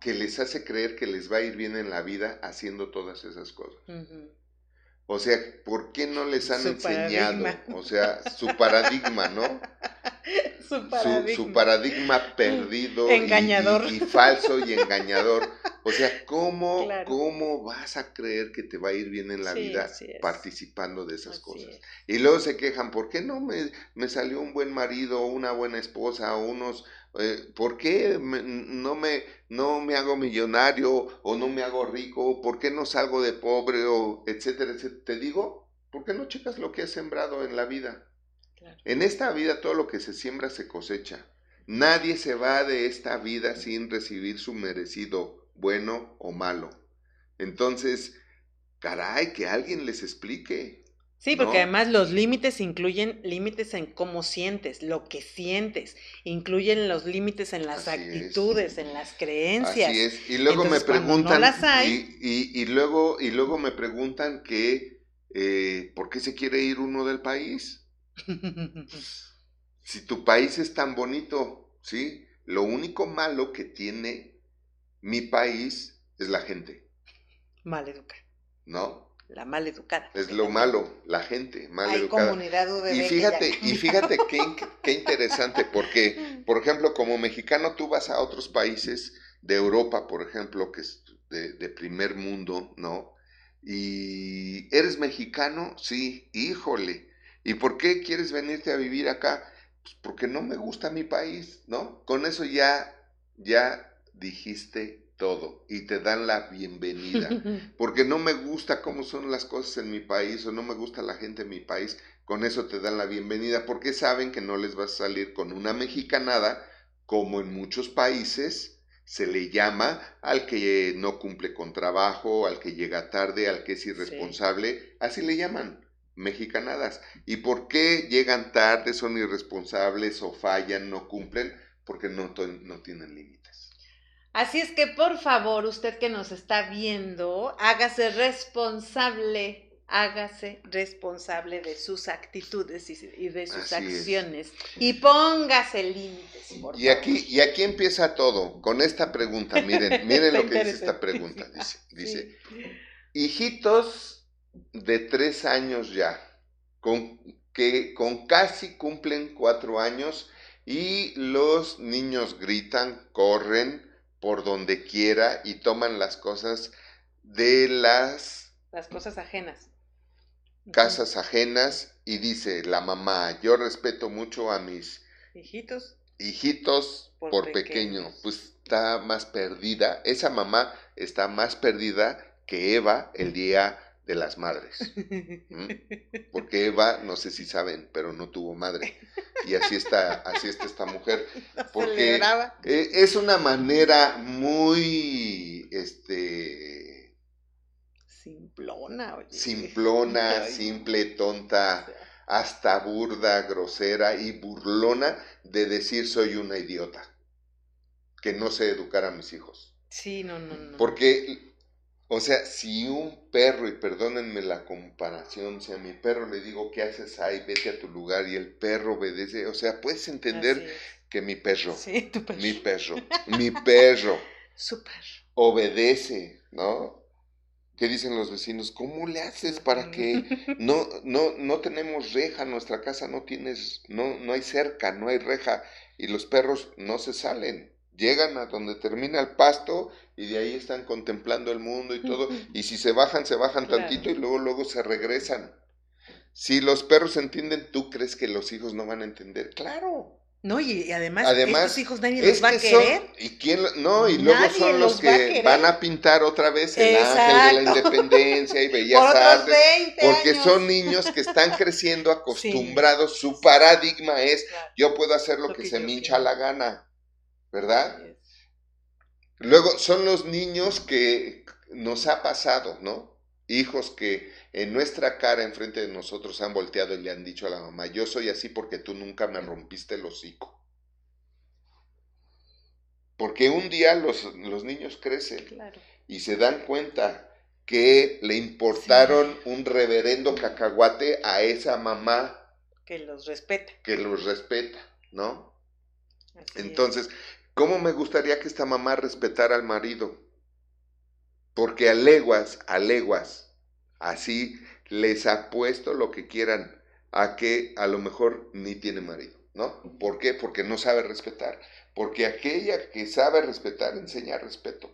que les hace creer que les va a ir bien en la vida haciendo todas esas cosas? O sea, ¿por qué no les han enseñado? O sea, su paradigma, ¿no? su, paradigma. Su, paradigma perdido engañador. Y, falso y engañador. O sea, ¿cómo, ¿cómo vas a creer que te va a ir bien en la vida participando de esas cosas? Y luego se quejan, ¿por qué no me, me salió un buen marido, una buena esposa, unos ¿Por qué no, me, no me hago millonario o no me hago rico? ¿Por qué no salgo de pobre o etcétera, etcétera? Te digo, ¿por qué no checas lo que has sembrado en la vida? En esta vida todo lo que se siembra se cosecha. Nadie se va de esta vida sin recibir su merecido, bueno o malo. Entonces, caray, que alguien les explique. Sí, porque además los límites incluyen límites en cómo sientes, lo que sientes, incluyen los límites en las actitudes, en las creencias. Así es. Y luego me preguntan, y, luego y luego me preguntan que eh, ¿por qué se quiere ir uno del país? si tu país es tan bonito, sí, lo único malo que tiene mi país es la gente. Mal educada. ¿No? La mal educada. Es lo malo, la gente mal Hay educada. Comunidad y fíjate, y fíjate qué, qué interesante, porque, por ejemplo, como mexicano tú vas a otros países de Europa, por ejemplo, que es de, de primer mundo, ¿no? Y eres mexicano, sí, híjole. ¿Y por qué quieres venirte a vivir acá? Pues porque no me gusta mi país, ¿no? Con eso ya, ya dijiste todo y te dan la bienvenida. Porque no me gusta cómo son las cosas en mi país o no me gusta la gente en mi país, con eso te dan la bienvenida porque saben que no les vas a salir con una mexicanada como en muchos países se le llama al que no cumple con trabajo, al que llega tarde, al que es irresponsable, así le llaman mexicanadas. ¿Y por qué llegan tarde, son irresponsables o fallan, no cumplen? Porque no, no tienen límite. Así es que por favor, usted que nos está viendo, hágase responsable, hágase responsable de sus actitudes y, de sus acciones y póngase límites. y aquí y aquí empieza todo con esta pregunta. Miren, miren lo que dice esta pregunta. Dice, dice hijitos de tres años ya, con que con casi cumplen cuatro años y los niños gritan, corren por donde quiera y toman las cosas de las... Las cosas ajenas. Casas ajenas y dice la mamá, yo respeto mucho a mis hijitos. Hijitos por, pequeño. Pues está más perdida. Esa mamá está más perdida que Eva el día de las madres. Porque Eva, no sé si saben, pero no tuvo madre. Y así está, así está esta mujer. Porque e, es una manera muy, este... Simplona, oye. Simplona, simple, tonta, hasta burda, grosera y burlona de decir soy una idiota. Que no sé educar a mis hijos. Sí, no, no, no. Porque o sea, si un perro, y perdónenme la comparación, si a mi perro le digo, ¿qué haces ahí? Vete a tu lugar y el perro obedece, o sea, puedes entender que mi perro, sí, tu perro, mi perro, mi perro, su perro, obedece, ¿no? ¿Qué dicen los vecinos? ¿Cómo le haces para que no, no, no tenemos reja, nuestra casa no tienes, no, no hay cerca, no hay reja, y los perros no se salen? Llegan a donde termina el pasto y de ahí están contemplando el mundo y todo. Y si se bajan, se bajan tantito y luego, luego se regresan. Si los perros entienden, ¿tú crees que los hijos no van a entender? Claro. No, y, además, además estos hijos nadie los va a querer. ¿y quién, no, y luego son los, que van a pintar otra vez el ángel de la independencia y bellas artes. Porque son niños que están creciendo acostumbrados. Su paradigma es: yo puedo hacer lo, que, se me hincha la gana. ¿Verdad? Luego son los niños que nos ha pasado, ¿no? Hijos que en nuestra cara, enfrente de nosotros, han volteado y le han dicho a la mamá, yo soy así porque tú nunca me rompiste el hocico. Porque un día los, niños crecen y se dan cuenta que le importaron un reverendo cacahuate a esa mamá. Que los respeta. Que los respeta, ¿no? Entonces, ¿Cómo me gustaría que esta mamá respetara al marido? Porque a leguas, a leguas, así les ha puesto lo que quieran a que a lo mejor ni tiene marido, ¿no? ¿Por qué? Porque no sabe respetar. Porque aquella que sabe respetar enseña respeto.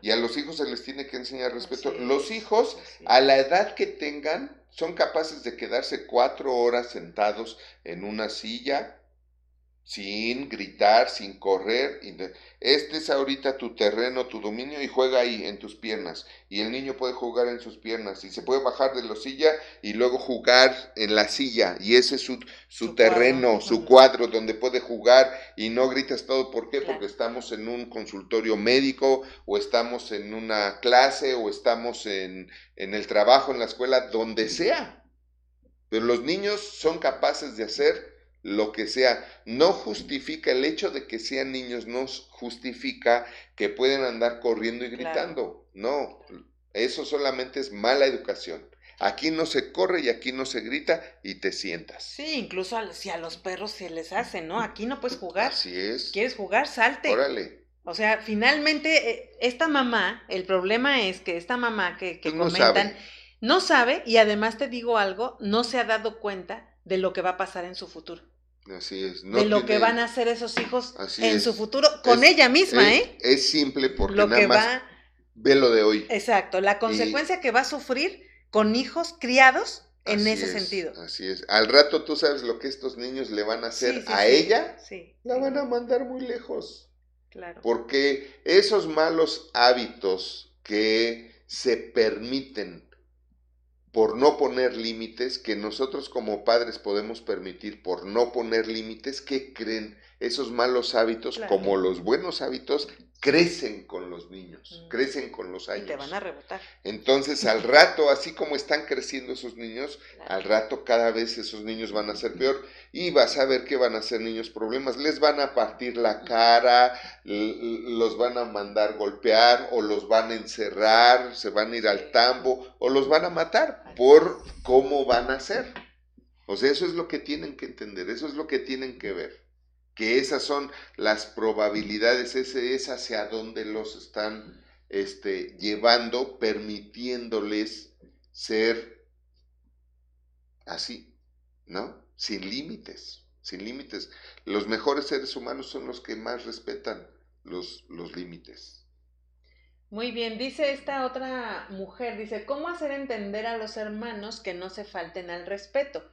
Y a los hijos se les tiene que enseñar respeto. los hijos, a la edad que tengan, son capaces de quedarse cuatro horas sentados en una silla sin gritar, sin correr. Este es ahorita tu terreno, tu dominio y juega ahí en tus piernas. Y el niño puede jugar en sus piernas y se puede bajar de la silla y luego jugar en la silla. Y ese es su, su, terreno, su cuadro donde puede jugar y no gritas todo. ¿Por qué? Porque estamos en un consultorio médico o estamos en una clase o estamos en, en el trabajo, en la escuela, donde sea. Pero los niños son capaces de hacer lo que sea, no justifica el hecho de que sean niños, no justifica que pueden andar corriendo y gritando. No, eso solamente es mala educación. Aquí no se corre y aquí no se grita y te sientas. Sí, incluso si a los perros se les hace, ¿no? Aquí no puedes jugar. Así es. ¿Quieres jugar? Salte. Órale. O sea, finalmente, eh, esta mamá, el problema es que esta mamá que, que pues comentan, no sabe y además te digo algo, no se ha dado cuenta de lo que va a pasar en su futuro. Así es. de lo que van a hacer esos hijos en su futuro con ella misma, ¿eh? Es simple porque lo nada que más va, ve lo de hoy. Exacto, la consecuencia que va a sufrir con hijos criados en ese sentido. Así es. Al rato tú sabes lo que estos niños le van a hacer a ella. Sí. La van a mandar muy lejos. Claro. Porque esos malos hábitos que se permiten por no poner límites, que nosotros como padres podemos permitir por no poner límites, ¿qué creen? Esos malos hábitos, como los buenos hábitos, crecen con los niños, crecen con los años. Y te van a rebotar. Entonces, al rato, así como están creciendo esos niños, al rato cada vez esos niños van a ser peor y vas a ver que van a ser niños problemas. Les van a partir la cara, los van a mandar golpear o los van a encerrar, se van a ir al tambo o los van a matar por cómo van a ser. O sea, eso es lo que tienen que entender, eso es lo que tienen que ver que esas son las probabilidades, ese es hacia dónde los están este, llevando, permitiéndoles ser así, ¿no? Sin límites, sin límites. Los mejores seres humanos son los que más respetan los, los límites. Muy bien, dice esta otra mujer, dice, ¿cómo hacer entender a los hermanos que no se falten al respeto?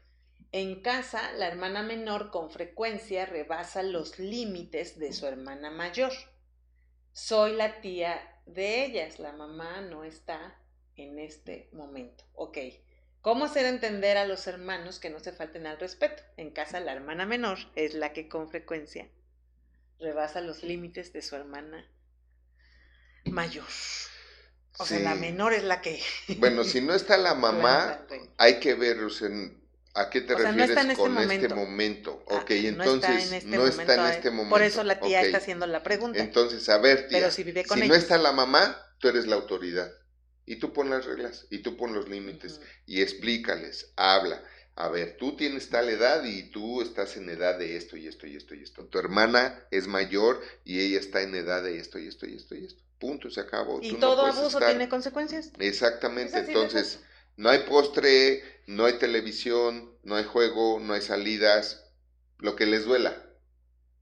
En casa, la hermana menor con frecuencia rebasa los límites de su hermana mayor. Soy la tía de ellas, la mamá no está en este momento. Ok. ¿Cómo hacer entender a los hermanos que no se falten al respeto? En casa la hermana menor es la que con frecuencia rebasa los límites de su hermana mayor. O sea, la menor es la que... Bueno, si no está la mamá, hay que ver, o sea, ¿a qué te refieres este con este momento? Ah, ok, entonces no está en este, momento, Por eso la tía está haciendo la pregunta. Entonces, a ver, tía, si, no está la mamá, tú eres la autoridad. Y tú pon las reglas, y tú pon los límites, y explícales, habla. A ver, tú tienes tal edad y tú estás en edad de esto y esto y esto y esto. Tu hermana es mayor y ella está en edad de esto y esto y esto y esto. Punto, se acabó. Y todo abuso tiene consecuencias. Exactamente, entonces no hay postre, no hay televisión, no hay juego, no hay salidas, lo que les duela,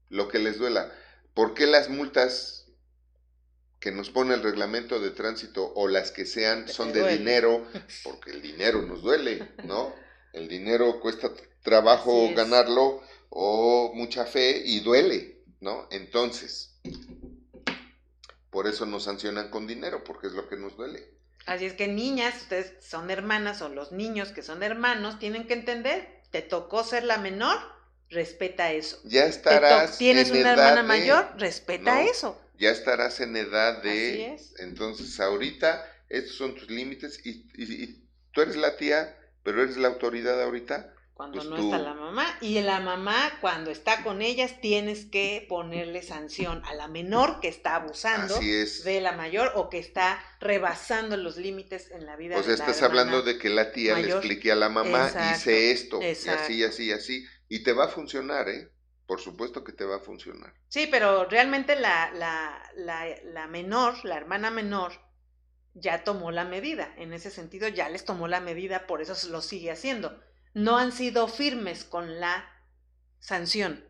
lo que les duela. ¿Por qué las multas que nos pone el reglamento de tránsito o las que sean son de dinero? Porque el dinero nos duele, ¿no? El dinero cuesta trabajo ganarlo o mucha fe y duele, ¿no? Entonces, por eso nos sancionan con dinero, porque es lo que nos duele. Así es que niñas, ustedes son hermanas o los niños que son hermanos tienen que entender, te tocó ser la menor, respeta eso. Ya estarás. Tienes una hermana mayor, respeta eso. Ya estarás en edad de. Así es. Entonces, ahorita, estos son tus límites y, y tú eres la tía, pero eres la autoridad ahorita cuando pues no está la mamá. Y la mamá, cuando está con ellas, tienes que ponerle sanción a la menor que está abusando de la mayor o que está rebasando los límites en la vida. O sea, estás hablando de que la tía le explique a la mamá, hice esto, y así, así, así. Y te va a funcionar, ¿eh? Por supuesto que te va a funcionar. Sí, pero realmente la, la, la, la menor, la hermana menor, ya tomó la medida. En ese sentido, ya les tomó la medida, por eso lo sigue haciendo no han sido firmes con la sanción,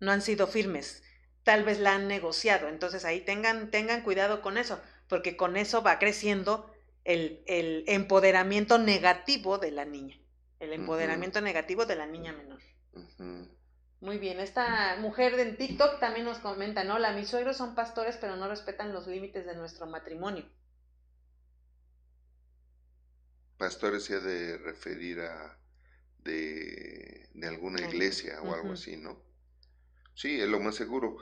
no han sido firmes, tal vez la han negociado, entonces ahí tengan, tengan cuidado con eso, porque con eso va creciendo el, el empoderamiento negativo de la niña, el empoderamiento negativo de la niña menor. Muy bien, esta mujer de TikTok también nos comenta, ¿no? La, mis suegros son pastores, pero no respetan los límites de nuestro matrimonio. Pastores se ha de referir a de, alguna iglesia o algo así, ¿no? Sí, es lo más seguro.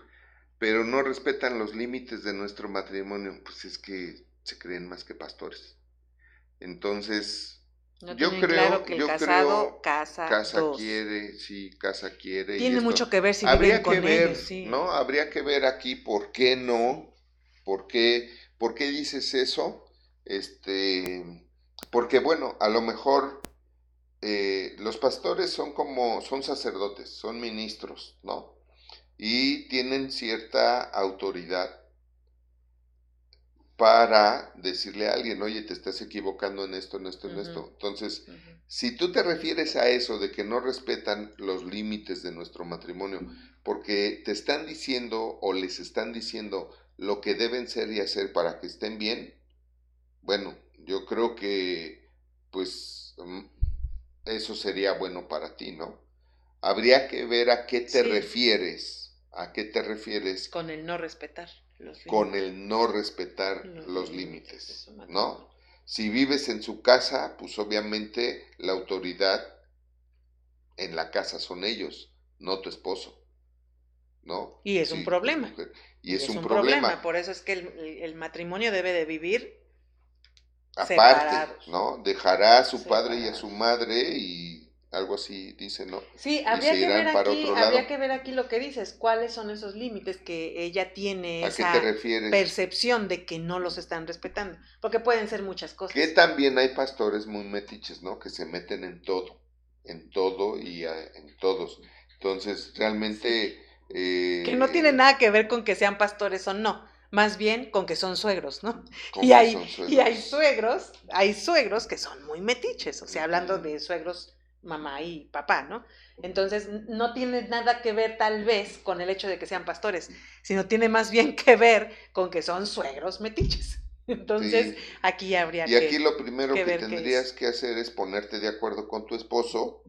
Pero no respetan los límites de nuestro matrimonio, pues es que se creen más que pastores. Entonces, yo creo que el casado casa, quiere, sí, casa quiere. Tiene mucho que ver si Habría que ver, ¿no? Habría que ver aquí por qué no, por qué, por qué dices eso, este, porque bueno, a lo mejor eh, los pastores son como, son sacerdotes, son ministros, ¿no? Y tienen cierta autoridad para decirle a alguien, oye, te estás equivocando en esto, en esto, en esto. Entonces, si tú te refieres a eso de que no respetan los límites de nuestro matrimonio, porque te están diciendo o les están diciendo lo que deben ser y hacer para que estén bien, bueno, yo creo que, pues, mm, eso sería bueno para ti, ¿no? Habría que ver a qué te refieres, a qué te refieres. Con el no respetar los límites. Con el no respetar los, límites, ¿no? Si vives en su casa, pues obviamente la autoridad en la casa son ellos, no tu esposo, ¿no? Y es un problema. Y, es, un, problema. Por eso es que el matrimonio debe de vivir aparte, ¿no? Dejará a su padre y a su madre y algo así dice, ¿no? Sí, habría, que ver, aquí, habría que ver aquí lo que dices, cuáles son esos límites que ella tiene esa percepción de que no los están respetando, porque pueden ser muchas cosas. Que también hay pastores muy metiches, ¿no? Que se meten en todo, en todo y en todos. Entonces, realmente... Eh, que no tiene nada que ver con que sean pastores o no más bien con que son suegros, ¿no? Y hay, y hay suegros, hay suegros que son muy metiches, o sea, hablando de suegros mamá y papá, ¿no? Entonces, no tiene nada que ver tal vez con el hecho de que sean pastores, sino tiene más bien que ver con que son suegros metiches. Entonces, aquí habría que... Y aquí lo primero que, tendrías que hacer es ponerte de acuerdo con tu esposo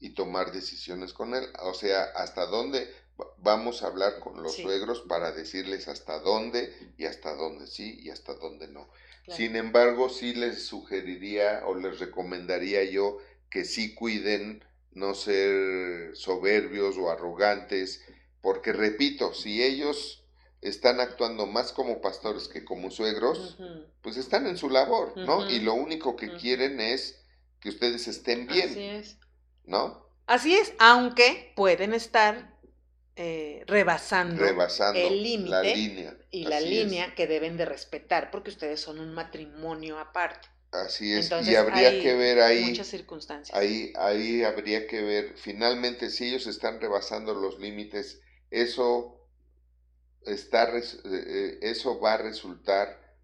y tomar decisiones con él. O sea, hasta dónde vamos a hablar con los Sí. suegros para decirles hasta dónde y hasta dónde sí y hasta dónde no. Claro. Sin embargo, sí les sugeriría o les recomendaría yo que sí cuiden no ser soberbios o arrogantes, porque repito, si ellos están actuando más como pastores que como suegros, pues están en su labor, ¿no? Y lo único que quieren es que ustedes estén Así bien, es. ¿no? Así es, aunque pueden estar eh, rebasando Rebasando el límite y la Así es. línea que deben de respetar, porque ustedes son un matrimonio aparte. Así es, Entonces, y habría hay que ver ahí, Muchas circunstancias. ahí, ahí habría que ver, finalmente, si ellos están rebasando los límites, eso está, eh, eh, eso va a resultar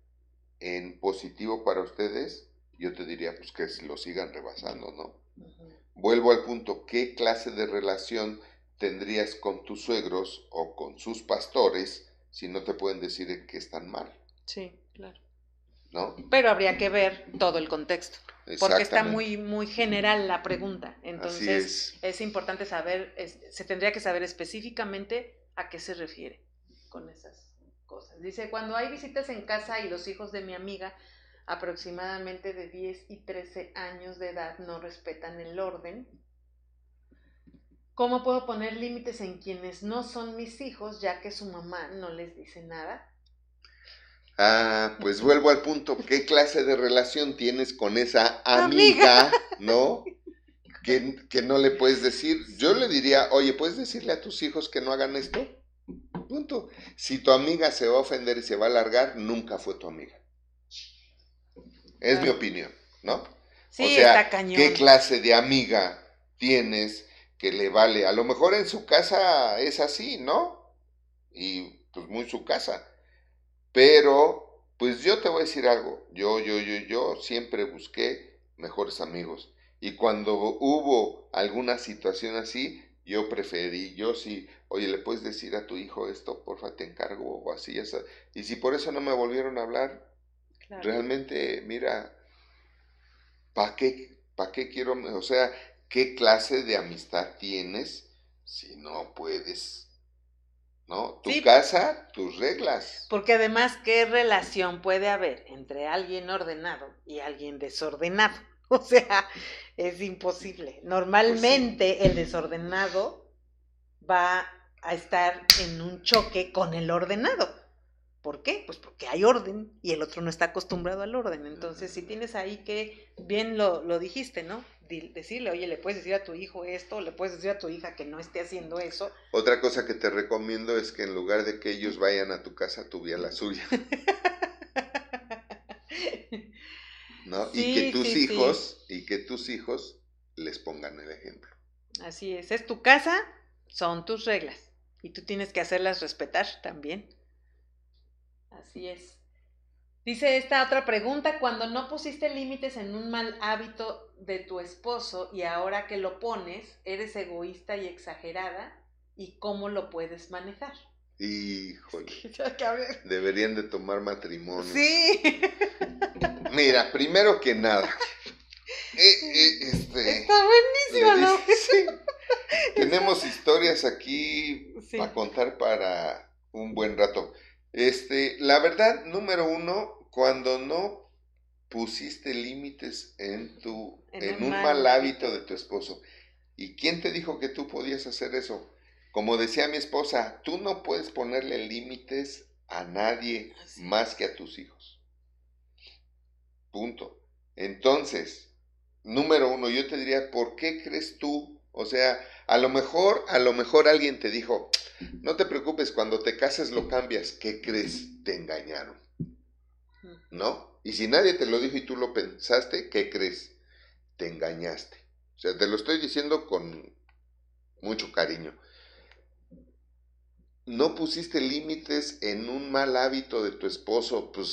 en positivo para ustedes. Yo te diría, pues que lo sigan rebasando, ¿no? Vuelvo al punto, ¿qué clase de relación tendrías con tus suegros o con sus pastores si no te pueden decir que están mal, Sí, claro. ¿no? Pero habría que ver todo el contexto, porque está muy, muy general la pregunta. Así Entonces, es. es importante saber, es- se tendría que saber específicamente a qué se refiere con esas cosas. Dice, cuando hay visitas en casa y los hijos de mi amiga, aproximadamente de 10 y 13 años de edad, no respetan el orden, ¿cómo puedo poner límites en quienes no son mis hijos, ya que su mamá no les dice nada? Ah, pues vuelvo al punto, ¿qué clase de relación tienes con esa Amiga. amiga, no? Que, que no le puedes decir, yo le diría, oye, ¿puedes decirle a tus hijos que no hagan esto? Punto. Si tu amiga se va a ofender y se va a largar, nunca fue tu amiga. Es mi opinión, ¿no? Sí, o sea, está cañón. ¿qué clase de amiga tienes que le vale? A lo mejor en su casa es así, ¿no? Y pues muy su casa. Pero, pues yo te voy a decir algo. Yo, yo, yo, yo siempre busqué mejores amigos. Y cuando hubo alguna situación así, yo preferí, yo sí, oye, ¿le puedes decir a tu hijo esto? Porfa, te encargo o así, esa. Y si por eso no me volvieron a hablar, Claro. realmente, mira, ¿para qué, pa' qué quiero? O sea, ¿qué clase de amistad tienes si no puedes? ¿No? Tu Sí. casa, tus reglas. Porque además, ¿qué relación puede haber entre alguien ordenado y alguien desordenado? O sea, es imposible. Normalmente el desordenado va a estar en un choque con el ordenado. ¿Por qué? Pues porque hay orden y el otro no está acostumbrado al orden. Entonces, si tienes ahí que, bien lo, lo dijiste, ¿no? Decirle, oye, le puedes decir a tu hijo esto, le puedes decir a tu hija que no esté haciendo eso. Otra cosa que te recomiendo es que en lugar de que ellos vayan a tu casa, tú ve a la suya, ¿no? y que tus sí, sí. hijos, y que tus hijos les pongan el ejemplo. Así es, es tu casa, son tus reglas y tú tienes que hacerlas respetar también. Así es. Dice esta otra pregunta, cuando no pusiste límites en un mal hábito de tu esposo y ahora que lo pones, eres egoísta y exagerada, ¿y cómo lo puedes manejar? Híjole, deberían de tomar matrimonio. Sí, Mira, primero que nada, eh, eh, este, está buenísimo, sí, tenemos historias aquí Sí. a contar para un buen rato. Este, la verdad, número uno, cuando no pusiste límites en tu, En en, un mal mal hábito hábito. de tu esposo. ¿Y quién te dijo que tú podías hacer eso? Como decía mi esposa, tú no puedes ponerle límites a nadie Así más que a tus hijos. Punto. Entonces, número uno, yo te diría, ¿por qué crees tú? O sea, a lo mejor, a lo mejor alguien te dijo, no te preocupes, cuando te cases lo cambias. ¿Qué crees? Te engañaron, ¿no? Y si nadie te lo dijo y tú lo pensaste, ¿qué crees? Te engañaste. O sea, te lo estoy diciendo con mucho cariño. No pusiste límites en un mal hábito de tu esposo, pues,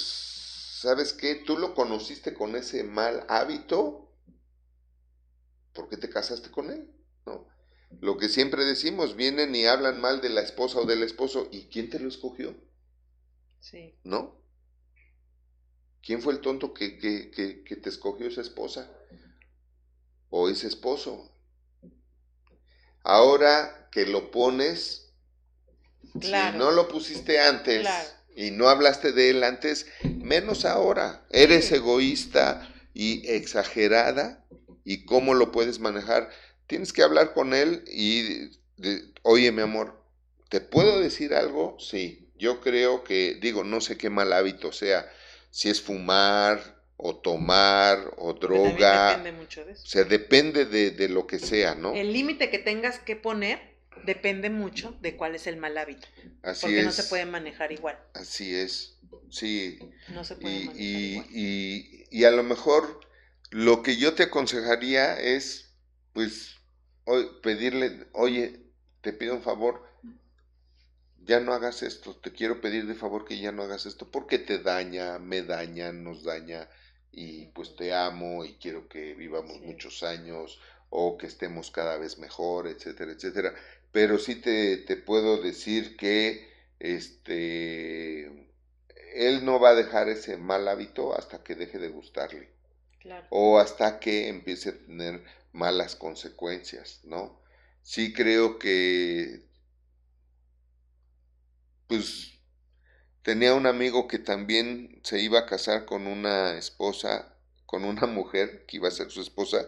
¿sabes qué? Tú lo conociste con ese mal hábito. ¿Por qué te casaste con él? Lo que siempre decimos, vienen y hablan mal de la esposa o del esposo, ¿y quién te lo escogió? Sí, ¿No? ¿Quién fue el tonto que, que, que, que te escogió esa esposa? O ese esposo. Ahora que lo pones, Si no lo pusiste antes y no hablaste de él antes, menos ahora. Eres egoísta y exagerada. ¿Y cómo lo puedes manejar? Tienes que hablar con él y, oye, mi amor, ¿te puedo decir algo? Sí, yo creo que, digo, no sé qué mal hábito sea, si es fumar o tomar o droga. Depende mucho de eso. O sea, depende de, de lo que sea, ¿no? El límite que tengas que poner depende mucho de cuál es el mal hábito. Así porque no se puede manejar igual. Así es, sí. No se puede y, manejar y, igual. Y, y, a lo mejor lo que yo te aconsejaría es, pues, hoy, pedirle, oye, te pido un favor, ya no hagas esto, te quiero pedir de favor que ya no hagas esto, porque te daña, me daña, nos daña, y pues te amo y quiero que vivamos muchos años o que estemos cada vez mejor, etcétera, etcétera. Pero sí te, te puedo decir que este él no va a dejar ese mal hábito hasta que deje de gustarle. O hasta que empiece a tener malas consecuencias, ¿no? Sí creo que, pues, tenía un amigo que también se iba a casar con una esposa, con una mujer que iba a ser su esposa,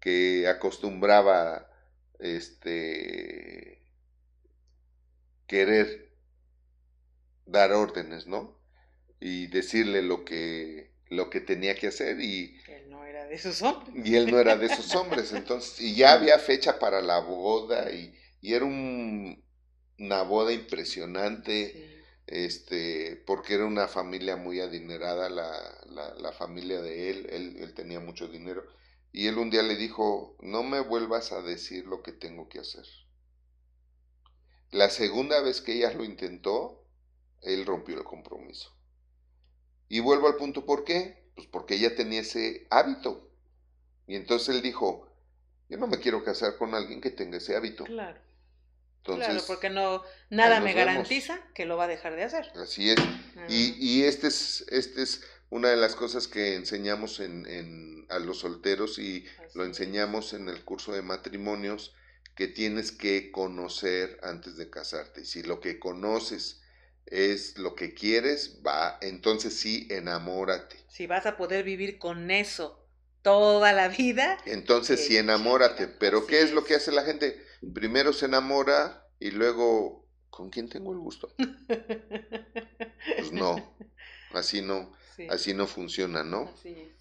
que acostumbraba este, querer dar órdenes, ¿no? Y decirle lo que, lo que tenía que hacer y... De esos hombres. Y él no era de esos hombres, entonces, y ya había fecha para la boda y, y era un, una boda impresionante, este, porque era una familia muy adinerada, la, la, la familia de él, él, él tenía mucho dinero y él un día le dijo, no me vuelvas a decir lo que tengo que hacer. La segunda vez que ella lo intentó, él rompió el compromiso. Y vuelvo al punto, ¿por qué? Pues porque ella tenía ese hábito. Y entonces él dijo, yo no me quiero casar con alguien que tenga ese hábito. Claro. claro, porque no, nada me garantiza que lo va a dejar de hacer. Así es. Y, y este es, este es una de las cosas que enseñamos en, a los solteros y lo enseñamos en el curso de matrimonios, que tienes que conocer antes de casarte. Y si lo que conoces es lo que quieres, va, entonces sí, enamórate. Si vas a poder vivir con eso toda la vida. Entonces sí, enamórate. Pero ¿qué es lo que hace la gente? Primero se enamora y luego, ¿con quién tengo el gusto? Pues no, así no. Así no funciona, ¿no? Así es.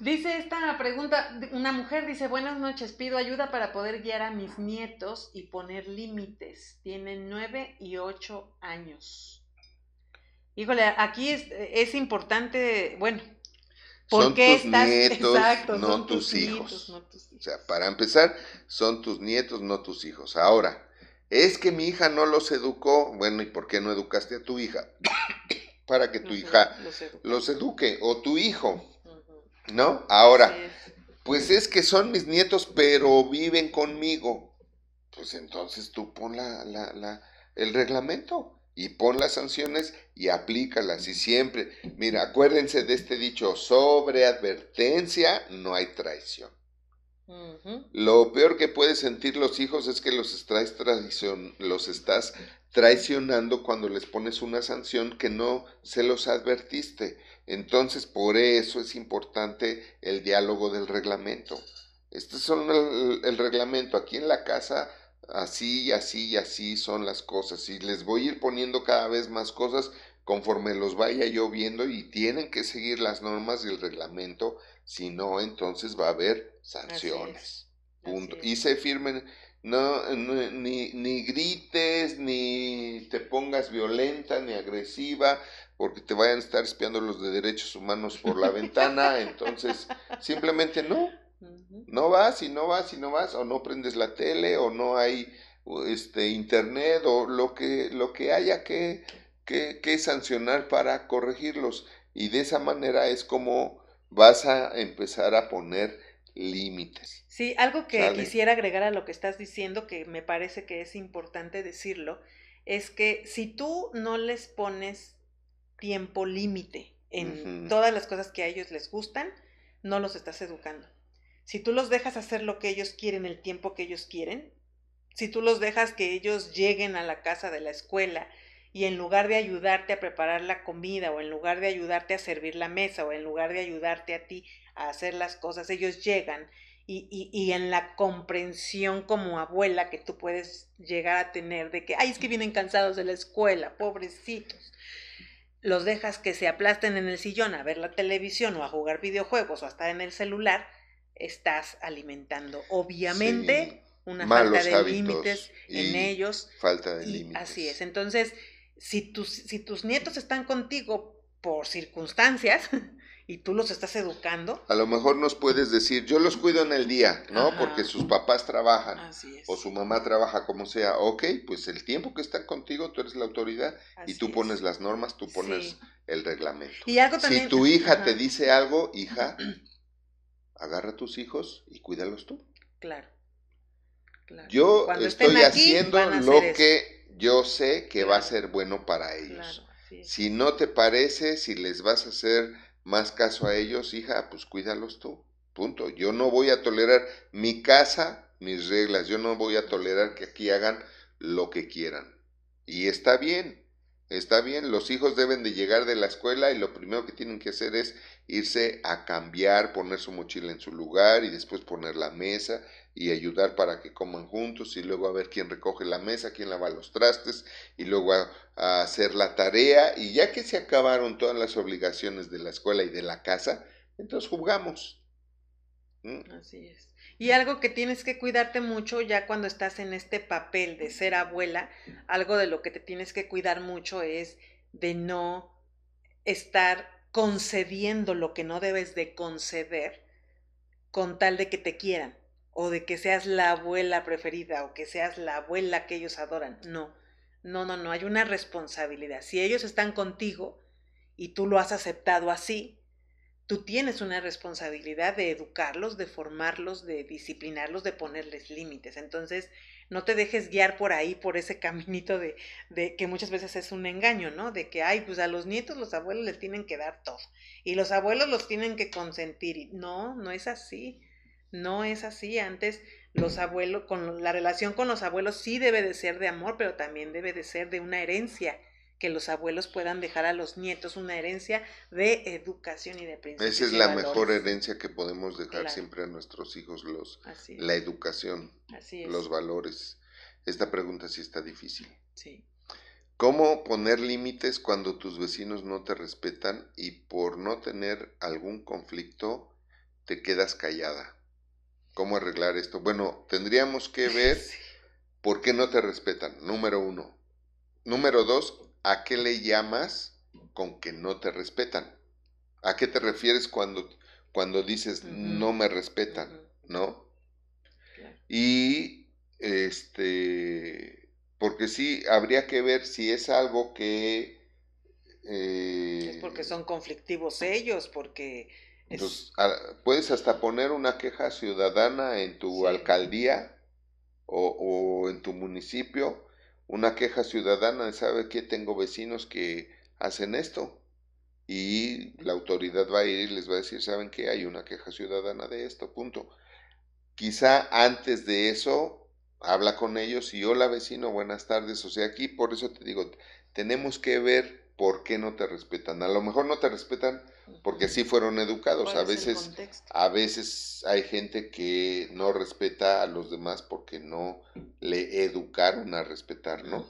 Dice esta pregunta, una mujer dice, buenas noches, pido ayuda para poder guiar a mis nietos y poner límites. Tienen nueve y ocho años. Híjole, aquí es, importante, bueno, ¿por son qué tus estás... Nietos, Exacto, no tus, hijos. no tus hijos. O sea, para empezar, son tus nietos, no tus hijos. Ahora, es que mi hija no los educó, bueno, ¿y por qué no educaste a tu hija? para que tu hija los eduque. o tu hijo, ¿no? Ahora, pues es que son mis nietos, pero viven conmigo. Pues entonces tú pon la, la, la, el reglamento y pon las sanciones y aplícalas. Y siempre, mira, acuérdense de este dicho, sobre advertencia no hay traición. Lo peor que pueden sentir los hijos es que los estás, los estás traicionando cuando les pones una sanción que no se los advertiste. Entonces, por eso es importante el diálogo del reglamento. Este son el, el reglamento. Aquí en la casa, así y así y así son las cosas. Y les voy a ir poniendo cada vez más cosas conforme los vaya yo viendo y tienen que seguir las normas del reglamento si no, entonces va a haber sanciones. Punto. Y se firmen, no, ni, ni grites, ni te pongas violenta, ni agresiva, porque te vayan a estar espiando los de derechos humanos por la ventana. Entonces, simplemente no. No vas y no vas y no vas, o no prendes la tele, o no hay este internet, o lo que, lo que haya que, que, que sancionar para corregirlos. Y de esa manera es como vas a empezar a poner límites. Sí, algo que quisiera agregar a lo que estás diciendo, que me parece que es importante decirlo, es que si tú no les pones tiempo límite en todas las cosas que a ellos les gustan, no los estás educando. Si tú los dejas hacer lo que ellos quieren, el tiempo que ellos quieren, si tú los dejas que ellos lleguen a la casa de la escuela y en lugar de ayudarte a preparar la comida o en lugar de ayudarte a servir la mesa o en lugar de ayudarte a ti a hacer las cosas, ellos llegan y, y, en la comprensión como abuela que tú puedes llegar a tener de que, ay, es que vienen cansados de la escuela, pobrecitos. Los dejas que se aplasten en el sillón a ver la televisión o a jugar videojuegos o a estar en el celular, estás alimentando obviamente una falta de límites en ellos. Falta de límites. Así es. Entonces, si tus, si tus nietos están contigo por circunstancias, y tú los estás educando. A lo mejor nos puedes decir, yo los cuido en el día, ¿no? Porque sus papás trabajan o su mamá trabaja como sea. Ok, pues el tiempo que están contigo, tú eres la autoridad y tú pones las normas, tú pones el reglamento. Y algo también... Si tu hija te dice algo, hija, agarra a tus hijos y cuídalos tú. Claro. Yo estoy haciendo lo que yo sé que va a ser bueno para ellos. si no te parece, si les vas a hacer más caso a ellos, hija, pues cuídalos tú. Punto. Yo no voy a tolerar mi casa, mis reglas. Yo no voy a tolerar que aquí hagan lo que quieran. Y está bien, está bien. Los hijos deben de llegar de la escuela y lo primero que tienen que hacer es irse a cambiar, poner su mochila en su lugar y después poner la mesa y ayudar para que coman juntos y luego a ver quién recoge la mesa, quién lava los trastes y luego a, hacer la tarea y ya que se acabaron todas las obligaciones de la escuela y de la casa, entonces jugamos. ¿Mm? Así es. Y algo que tienes que cuidarte mucho ya cuando estás en este papel de ser abuela, algo de lo que te tienes que cuidar mucho es de no estar concediendo lo que no debes de conceder con tal de que te quieran o de que seas la abuela preferida o que seas la abuela que ellos adoran. No, no, no, no, hay una responsabilidad. Si ellos están contigo y tú lo has aceptado así, tú tienes una responsabilidad de educarlos, de formarlos, de disciplinarlos, de ponerles límites. Entonces, no te dejes guiar por ahí, por ese caminito de, de, que muchas veces es un engaño, ¿no? De que, ay, pues a los nietos los abuelos les tienen que dar todo y los abuelos los tienen que consentir. No, no es así. No es así. Antes los abuelos, con la relación con los abuelos sí debe de ser de amor, pero también debe de ser de una herencia que los abuelos puedan dejar a los nietos una herencia de educación y de principios. Esa es la mejor herencia que podemos dejar siempre a nuestros hijos, los, la educación, los valores. Esta pregunta sí está difícil. Sí. ¿Cómo poner límites cuando tus vecinos no te respetan y por no tener algún conflicto te quedas callada? ¿Cómo arreglar esto? Bueno, tendríamos que ver por qué no te respetan, número uno. Número dos, ¿a qué le llamas con que no te respetan? ¿A qué te refieres cuando, cuando dices no me respetan? ¿No? Y este, porque sí, habría que ver si es algo que... es porque son conflictivos ellos, porque... Pues, puedes hasta poner una queja ciudadana en tu alcaldía o, o en tu municipio una queja ciudadana, ¿sabe que tengo vecinos que hacen esto? Y la autoridad va a ir y les va a decir, ¿saben que hay una queja ciudadana de esto? Punto. Quizá antes de eso, habla con ellos y hola vecino, buenas tardes. O sea, aquí por eso te digo, tenemos que ver por qué no te respetan. A lo mejor no te respetan porque sí fueron educados. A veces, a veces hay gente que no respeta a los demás porque no le educaron a respetar, ¿no?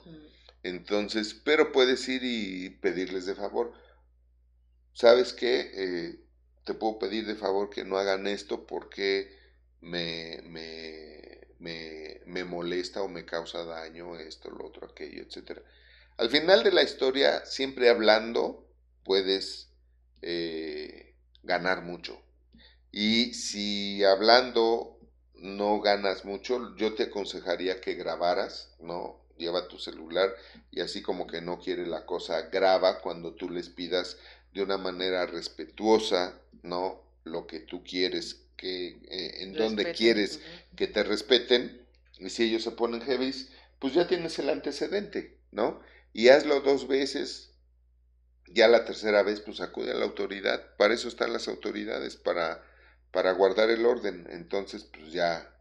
Entonces, pero puedes ir y pedirles de favor. ¿Sabes qué? Eh, te puedo pedir de favor que no hagan esto porque me, me, me, me molesta o me causa daño esto, lo otro, aquello, etcétera. Al final de la historia, siempre hablando, puedes eh, ganar mucho. Y si hablando no ganas mucho, yo te aconsejaría que grabaras, ¿no? Lleva tu celular y así como que no quiere la cosa, graba cuando tú les pidas de una manera respetuosa, ¿no? Lo que tú quieres, que eh, en donde quieres que te respeten. Y si ellos se ponen heavy, pues ya tienes el antecedente, ¿no? Y hazlo dos veces, ya la tercera vez pues acude a la autoridad, para eso están las autoridades, para, para guardar el orden, entonces pues ya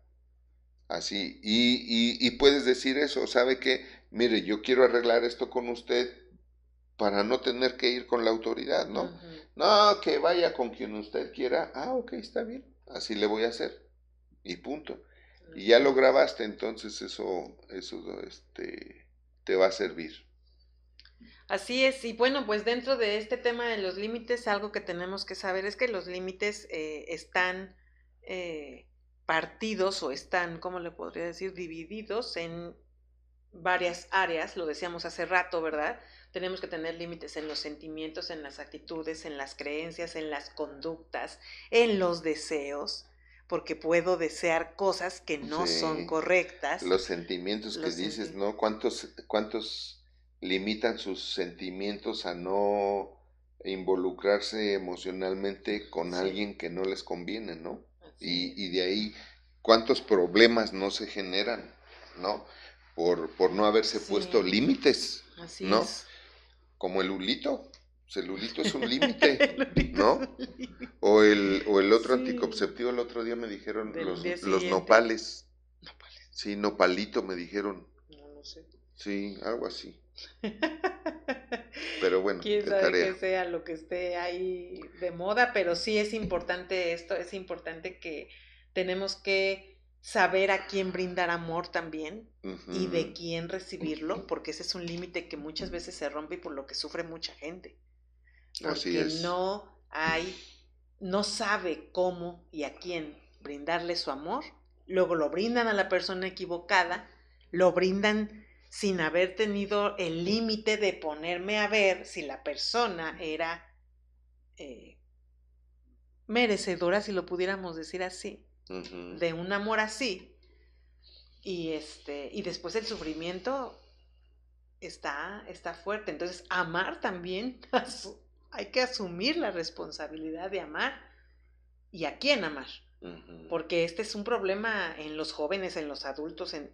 Así, y, y, puedes decir eso, ¿sabe qué? Mire, yo quiero arreglar esto con usted para no tener que ir con la autoridad, ¿no? No, que vaya con quien usted quiera. Ah, ok, está bien, así le voy a hacer. Y punto. Y ya lo grabaste, entonces eso, eso este, te va a servir. Así es, y bueno, pues dentro de este tema de los límites, algo que tenemos que saber es que los límites eh, están eh, partidos o están, ¿cómo le podría decir?, divididos en varias áreas, lo decíamos hace rato, ¿verdad? Tenemos que tener límites en los sentimientos, en las actitudes, en las creencias, en las conductas, en los deseos, porque puedo desear cosas que no son correctas. Los sentimientos que dices, ¿no? ¿Cuántos, ¿Cuántos limitan sus sentimientos a no involucrarse emocionalmente con alguien que no les conviene, ¿no? Y, de ahí, ¿cuántos problemas no se generan, ¿no? Por, por no haberse puesto límites, ¿no? Como el ulito. El ulito es un límite, ¿no? O el, o el otro anticonceptivo, el otro día me dijeron los, los nopales. Nopales. Sí, nopalito me dijeron. No, no sé. Sí, algo así. Pero bueno, quién sabe que sea lo que esté ahí de moda, pero sí es importante esto, es importante que tenemos que saber a quién brindar amor también y de quién recibirlo, porque ese es un límite que muchas veces se rompe y por lo que sufre mucha gente. Porque no hay, no sabe cómo y a quién brindarle su amor, luego lo brindan a la persona equivocada, lo brindan sin haber tenido el límite de ponerme a ver si la persona era eh, merecedora, si lo pudiéramos decir así, de un amor así. Y, este, y después el sufrimiento está, está fuerte. Entonces, amar también, hay que asumir la responsabilidad de amar y a quién amar. Porque este es un problema en los jóvenes, en los adultos, en,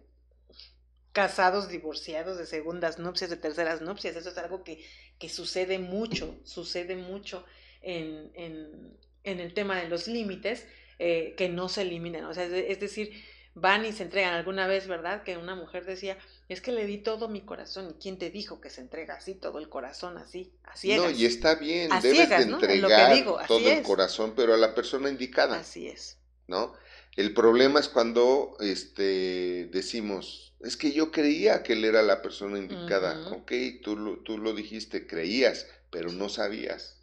casados, divorciados, de segundas nupcias, de terceras nupcias. Eso es algo que, que sucede mucho, sucede mucho en, en, en el tema de los límites, eh, que no se eliminan. O sea, es, decir, van y se entregan. Alguna vez, ¿verdad? Que una mujer decía, es que le di todo mi corazón. ¿Y quién te dijo que se entrega así, todo el corazón, así, así No, y está bien, debes de entregar todo el corazón, pero a la persona indicada. Así es. ¿No? El problema es cuando este, decimos, es que yo creía que él era la persona indicada. Ok, tú lo, tú lo dijiste, creías, pero no sabías.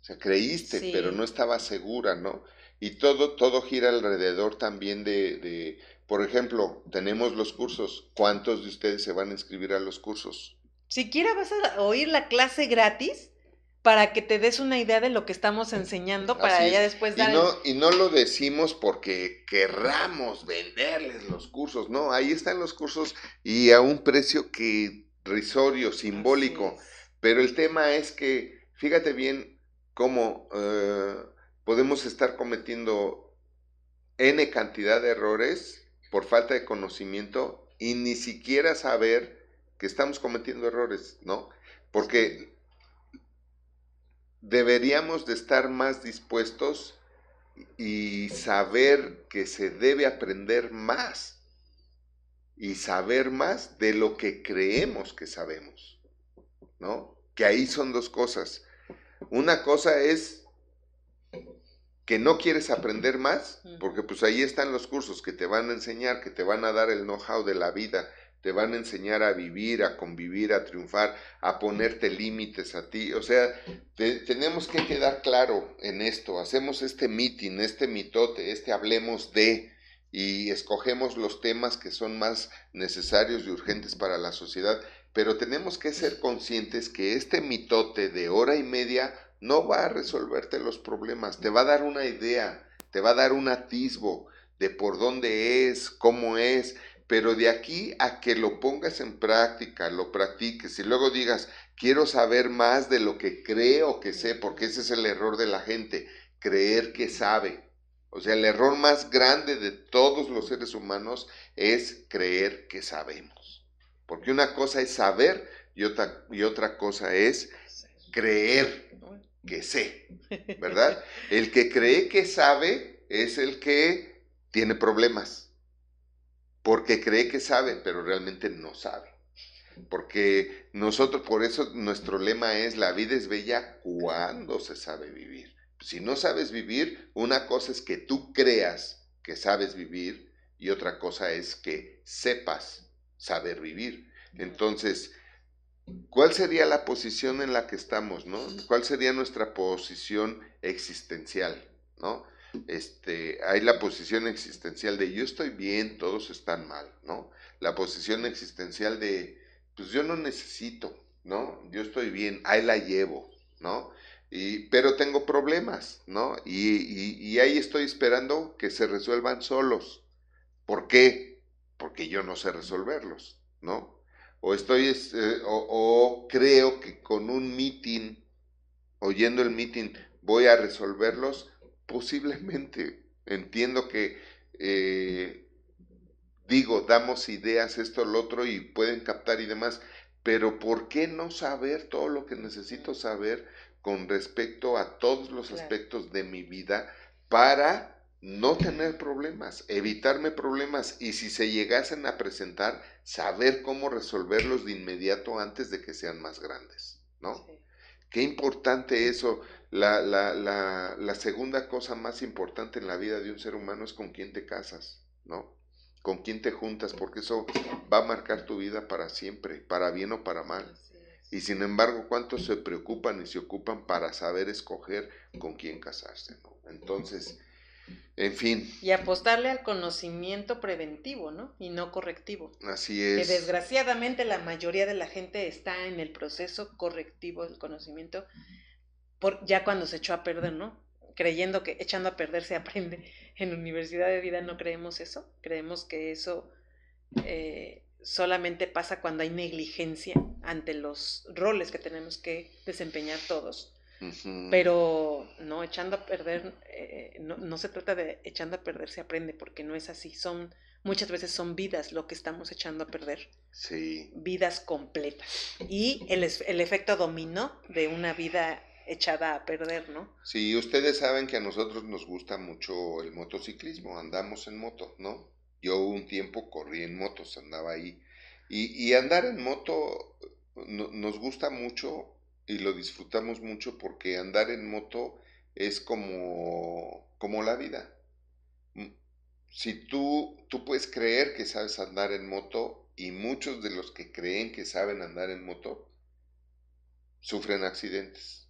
O sea, creíste, pero no estabas segura, ¿no? Y todo, todo gira alrededor también de, de, por ejemplo, tenemos los cursos. ¿Cuántos de ustedes se van a inscribir a los cursos? Siquiera vas a oír la clase gratis para que te des una idea de lo que estamos enseñando para ella después dar... Y no, y no lo decimos porque querramos venderles los cursos, no, ahí están los cursos y a un precio que risorio, simbólico, pero el tema es que, fíjate bien cómo eh, podemos estar cometiendo N cantidad de errores por falta de conocimiento y ni siquiera saber que estamos cometiendo errores, ¿no? Porque deberíamos de estar más dispuestos y saber que se debe aprender más y saber más de lo que creemos que sabemos, ¿no? Que ahí son dos cosas. Una cosa es que no quieres aprender más, porque pues ahí están los cursos que te van a enseñar, que te van a dar el know-how de la vida, te van a enseñar a vivir, a convivir, a triunfar, a ponerte límites a ti. O sea, tenemos que quedar claro en esto. Hacemos este meeting, este mitote, este hablemos de, y escogemos los temas que son más necesarios y urgentes para la sociedad, pero tenemos que ser conscientes que este mitote de hora y media no va a resolverte los problemas, te va a dar una idea, te va a dar un atisbo de por dónde es, cómo es, pero de aquí a que lo pongas en práctica, lo practiques y luego digas, quiero saber más de lo que creo que sé, porque ese es el error de la gente, creer que sabe. O sea, el error más grande de todos los seres humanos es creer que sabemos. Porque una cosa es saber y otra, y otra cosa es creer que sé, ¿verdad? El que cree que sabe es el que tiene problemas porque cree que sabe, pero realmente no sabe. Porque nosotros, por eso nuestro lema es, la vida es bella cuando se sabe vivir. Si no sabes vivir, una cosa es que tú creas que sabes vivir y otra cosa es que sepas saber vivir. Entonces, ¿cuál sería la posición en la que estamos, no? ¿Cuál sería nuestra posición existencial, no? Este, hay la posición existencial de yo estoy bien, todos están mal, ¿no? La posición existencial de pues yo no necesito, ¿no? Yo estoy bien, ahí la llevo, ¿no? Y, pero tengo problemas, ¿no? Y, ahí estoy esperando que se resuelvan solos. ¿Por qué? Porque yo no sé resolverlos, ¿no? O estoy, eh, o, creo que con un meeting, oyendo el meeting, voy a resolverlos, posiblemente. Entiendo que eh, digo, damos ideas, esto, lo otro, y pueden captar y demás, pero ¿por qué no saber todo lo que necesito saber con respecto a todos los aspectos de mi vida para no tener problemas, evitarme problemas y si se llegasen a presentar, saber cómo resolverlos de inmediato antes de que sean más grandes, ¿no? Qué importante eso. La, la, la, la segunda cosa más importante en la vida de un ser humano es con quién te casas, ¿no? con quién te juntas, porque eso va a marcar tu vida para siempre, para bien o para mal. Y sin embargo, ¿cuántos se preocupan y se ocupan para saber escoger con quién casarse? Entonces, en fin. Y apostarle al conocimiento preventivo, ¿no? Y no correctivo. Así es. Que desgraciadamente la mayoría de la gente está en el proceso correctivo del conocimiento, por, ya cuando se echó a perder, ¿no? creyendo que echando a perder se aprende. En la Universidad de Vida no creemos eso. Creemos que eso eh, solamente pasa cuando hay negligencia ante los roles que tenemos que desempeñar todos. Pero no, echando a perder, eh, no, no, se trata de echando a perder se aprende, porque no es así. Son, muchas veces son vidas lo que estamos echando a perder. Sí. Vidas completas. Y el, el efecto dominó de una vida echada a perder, ¿no? Sí, ustedes saben que a nosotros nos gusta mucho el motociclismo, andamos en moto, ¿no? Yo un tiempo corrí en motos, andaba ahí. Y, andar en moto nos gusta mucho y lo disfrutamos mucho porque andar en moto es como, como la vida. Mm, si tú, tú puedes creer que sabes andar en moto y muchos de los que creen que saben andar en moto sufren accidentes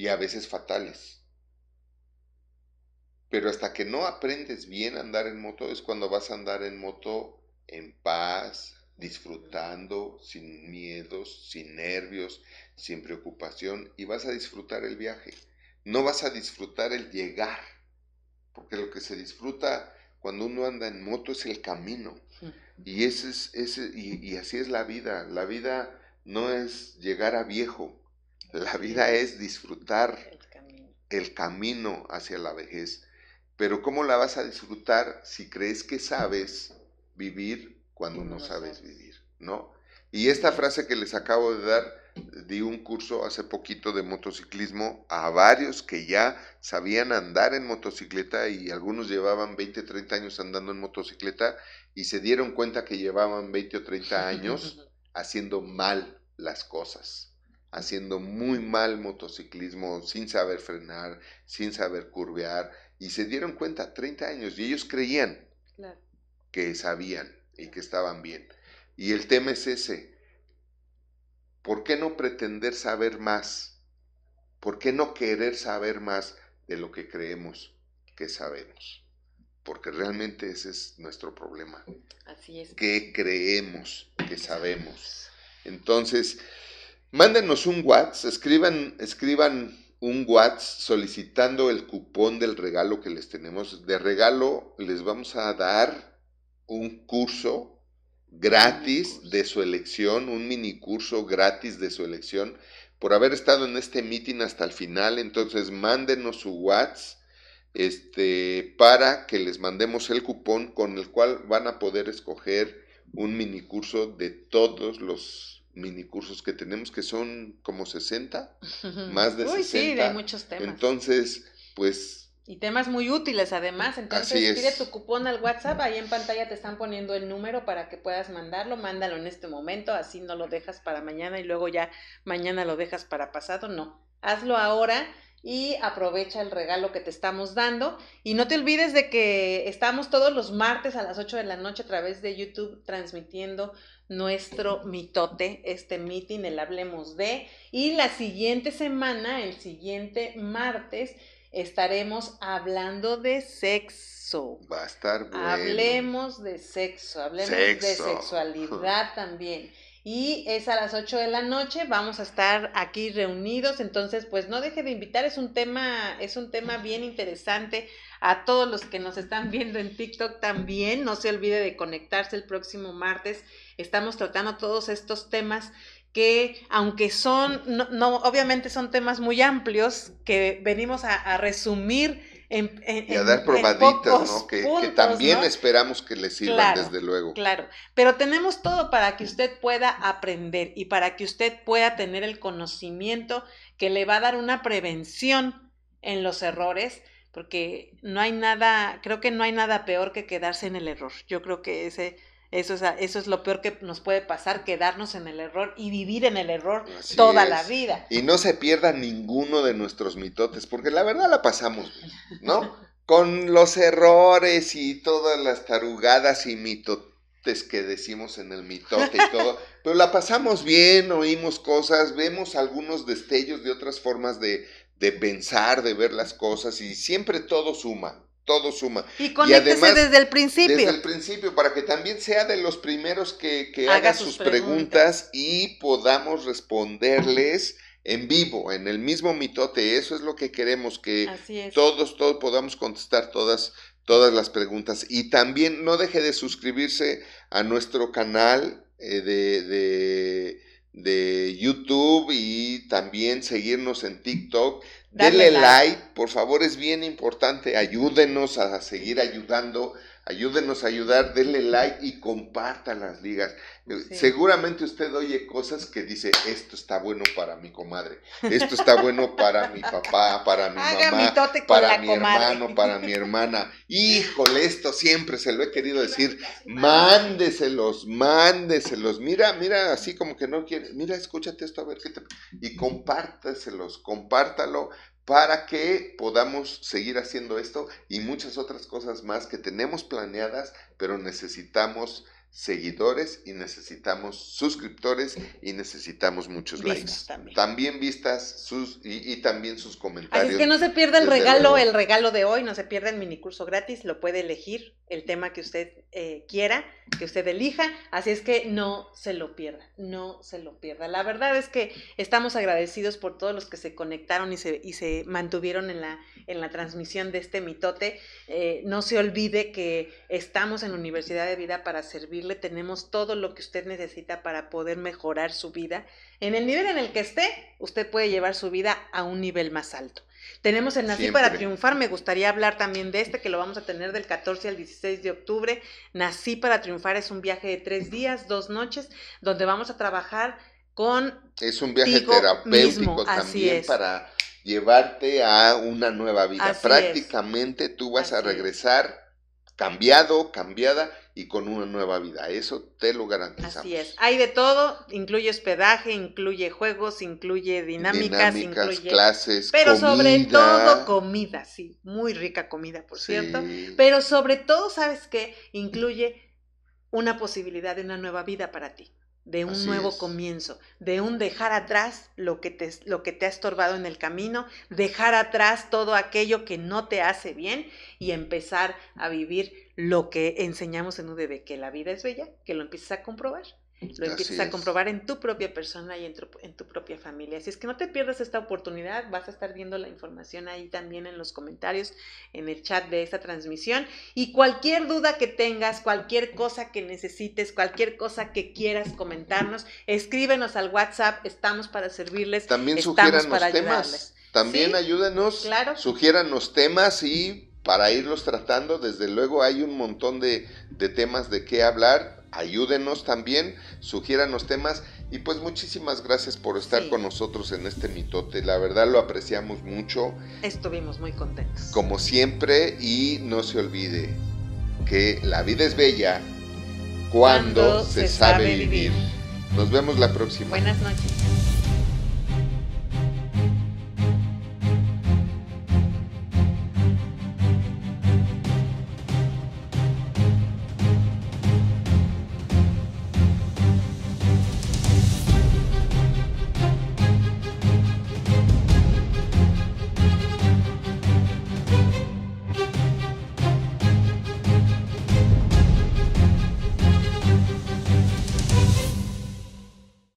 y a veces fatales. Pero hasta que no aprendes bien a andar en moto es cuando vas a andar en moto en paz, disfrutando, sin miedos, sin nervios, sin preocupación y vas a disfrutar el viaje. No vas a disfrutar el llegar, porque lo que se disfruta cuando uno anda en moto es el camino. Y, ese es, ese, y así es la vida. La vida no es llegar a viejo, la vida es disfrutar el camino. hacia la vejez. Pero ¿cómo la vas a disfrutar si crees que sabes vivir cuando no, sabes, vivir? ¿No? Y esta frase que les acabo de dar, di un curso hace poquito de motociclismo a varios que ya sabían andar en motocicleta y algunos llevaban 20, 30 años andando en motocicleta y se dieron cuenta que llevaban 20 o 30 años haciendo mal las cosas haciendo muy mal motociclismo, sin saber frenar, sin saber curvear, y se dieron cuenta 30 años y ellos creían que sabían y que estaban bien. Y el tema es ese, ¿por qué no pretender saber más? ¿Por qué no querer saber más de lo que creemos que sabemos? Porque realmente ese es nuestro problema. Así es. ¿Qué creemos que sabemos? Entonces, Mándenos un WhatsApp, escriban, escriban un WhatsApp solicitando el cupón del regalo que les tenemos. De regalo les vamos a dar un curso gratis de su elección, un mini curso gratis de su elección por haber estado en este meeting hasta el final. Entonces mándenos su WhatsApp este, para que les mandemos el cupón con el cual van a poder escoger un mini curso de todos los mini cursos que tenemos, que son como 60, más de Uy, 60. Sí, muchos temas. Entonces, pues Y temas muy útiles además, entonces pide tu cupón al WhatsApp, ahí en pantalla te están poniendo el número para que puedas mandarlo, mándalo en este momento, así no lo dejas para mañana y luego ya mañana lo dejas para pasado, no, hazlo ahora y aprovecha el regalo que te estamos dando. Y no te olvides de que estamos todos los martes a las 8 de la noche a través de YouTube transmitiendo nuestro mitote, este meeting, el Hablemos de. Y la siguiente semana, el siguiente martes, estaremos hablando de sexo. Va a estar bueno. Hablemos de sexo, hablemos de sexualidad también. Y es a las 8 de la noche, vamos a estar aquí reunidos, entonces pues no deje de invitar, es un tema, es un tema bien interesante. A todos los que nos están viendo en TikTok también, no se olvide de conectarse el próximo martes, estamos tratando todos estos temas que aunque son, no, obviamente son temas muy amplios, que venimos a, resumir en, y a dar probaditas, ¿no? Que, también esperamos que les sirvan, desde luego. Claro, pero tenemos todo para que usted pueda aprender y para que usted pueda tener el conocimiento que le va a dar una prevención en los errores, porque no hay nada, creo que no hay nada peor que quedarse en el error. Yo creo que ese eso es, eso es lo peor que nos puede pasar, quedarnos en el error y vivir en el error toda la vida. Y no se pierda ninguno de nuestros mitotes, porque la verdad la pasamos ¿no? Con los errores y todas las tarugadas y mitotes que decimos en el mitote y todo, pero la pasamos bien, oímos cosas, vemos algunos destellos de otras formas de, de pensar, de ver las cosas y siempre todo suma todo suma. Y conéctese desde el principio. Desde el principio, para que también sea de los primeros que, haga, sus, preguntas. y podamos responderles en vivo, en el mismo mitote. Eso es lo que queremos, que todos, todos podamos contestar todas, todas las preguntas. Y también no deje de suscribirse a nuestro canal eh, de, de, de YouTube y también seguirnos en TikTok Denle like. por favor, es bien importante. Ayúdenos a seguir ayudando. Ayúdenos a ayudar, denle like y comparta las ligas. Seguramente usted oye cosas que dice, esto está bueno para mi comadre, esto está bueno para mi papá, para mi mamá, para mi hermano, para mi hermana. Híjole, esto siempre se lo he querido decir. Mándeselos, mándeselos. Mira, mira, así como que no quiere. Mira, escúchate esto a ver qué te... Y compártaselos, compártalo para que podamos seguir haciendo esto y muchas otras cosas más que tenemos planeadas, pero necesitamos seguidores y necesitamos suscriptores y necesitamos muchos likes. También. vistas sus, y, también sus comentarios. Así es que no se pierda el regalo, el regalo de hoy, no se pierda el minicurso gratis, lo puede elegir el tema que usted eh, quiera, que usted elija, así es que no se lo pierda, no se lo pierda. La verdad es que estamos agradecidos por todos los que se conectaron y se, y se mantuvieron en la, en la transmisión de este mitote. Eh, no se olvide que estamos en Universidad de Vida para servirle, tenemos todo lo que usted necesita para poder mejorar su vida. En el nivel en el que esté, usted puede llevar su vida a un nivel más alto. Tenemos el Nací para Triunfar, me gustaría hablar también de este, que lo vamos a tener del 14 al 16 de octubre. Nací para Triunfar es un viaje de tres días, dos noches, donde vamos a trabajar con... Es un viaje terapéutico también para llevarte a una nueva vida. Prácticamente tú vas a regresar cambiado, cambiada y con una nueva vida. Eso te lo garantizamos. Así es. Hay de todo, incluye hospedaje, incluye juegos, incluye dinámicas, incluye clases, pero sobre todo comida, sí, muy rica comida, por cierto. Pero sobre todo, ¿sabes qué? Incluye una posibilidad de una nueva vida para ti de un nuevo comienzo, de un dejar atrás lo que, te, lo que te ha estorbado en el camino, dejar atrás todo aquello que no te hace bien y empezar a vivir lo que enseñamos en UDB, que la vida es bella, que lo empieces a comprobar. Lo empiezas a comprobar en tu propia persona y en tu, en tu, propia familia. Así es que no te pierdas esta oportunidad, vas a estar viendo la información ahí también en los comentarios, en el chat de esta transmisión. Y cualquier duda que tengas, cualquier cosa que necesites, cualquier cosa que quieras comentarnos, escríbenos al WhatsApp, estamos para servirles. También estamos para temas. También ayúdenos, claro. sugiéranos temas y para irlos tratando, desde luego hay un montón de, de temas de qué hablar ayúdenos también, sugiéranos temas Y pues muchísimas gracias por estar Sí. con nosotros en este mitote. La verdad lo apreciamos mucho, Estuvimos muy contentos. como siempre, y no se olvide que la vida es bella cuando, se, sabe vivir. Nos vemos la próxima. Buenas noches.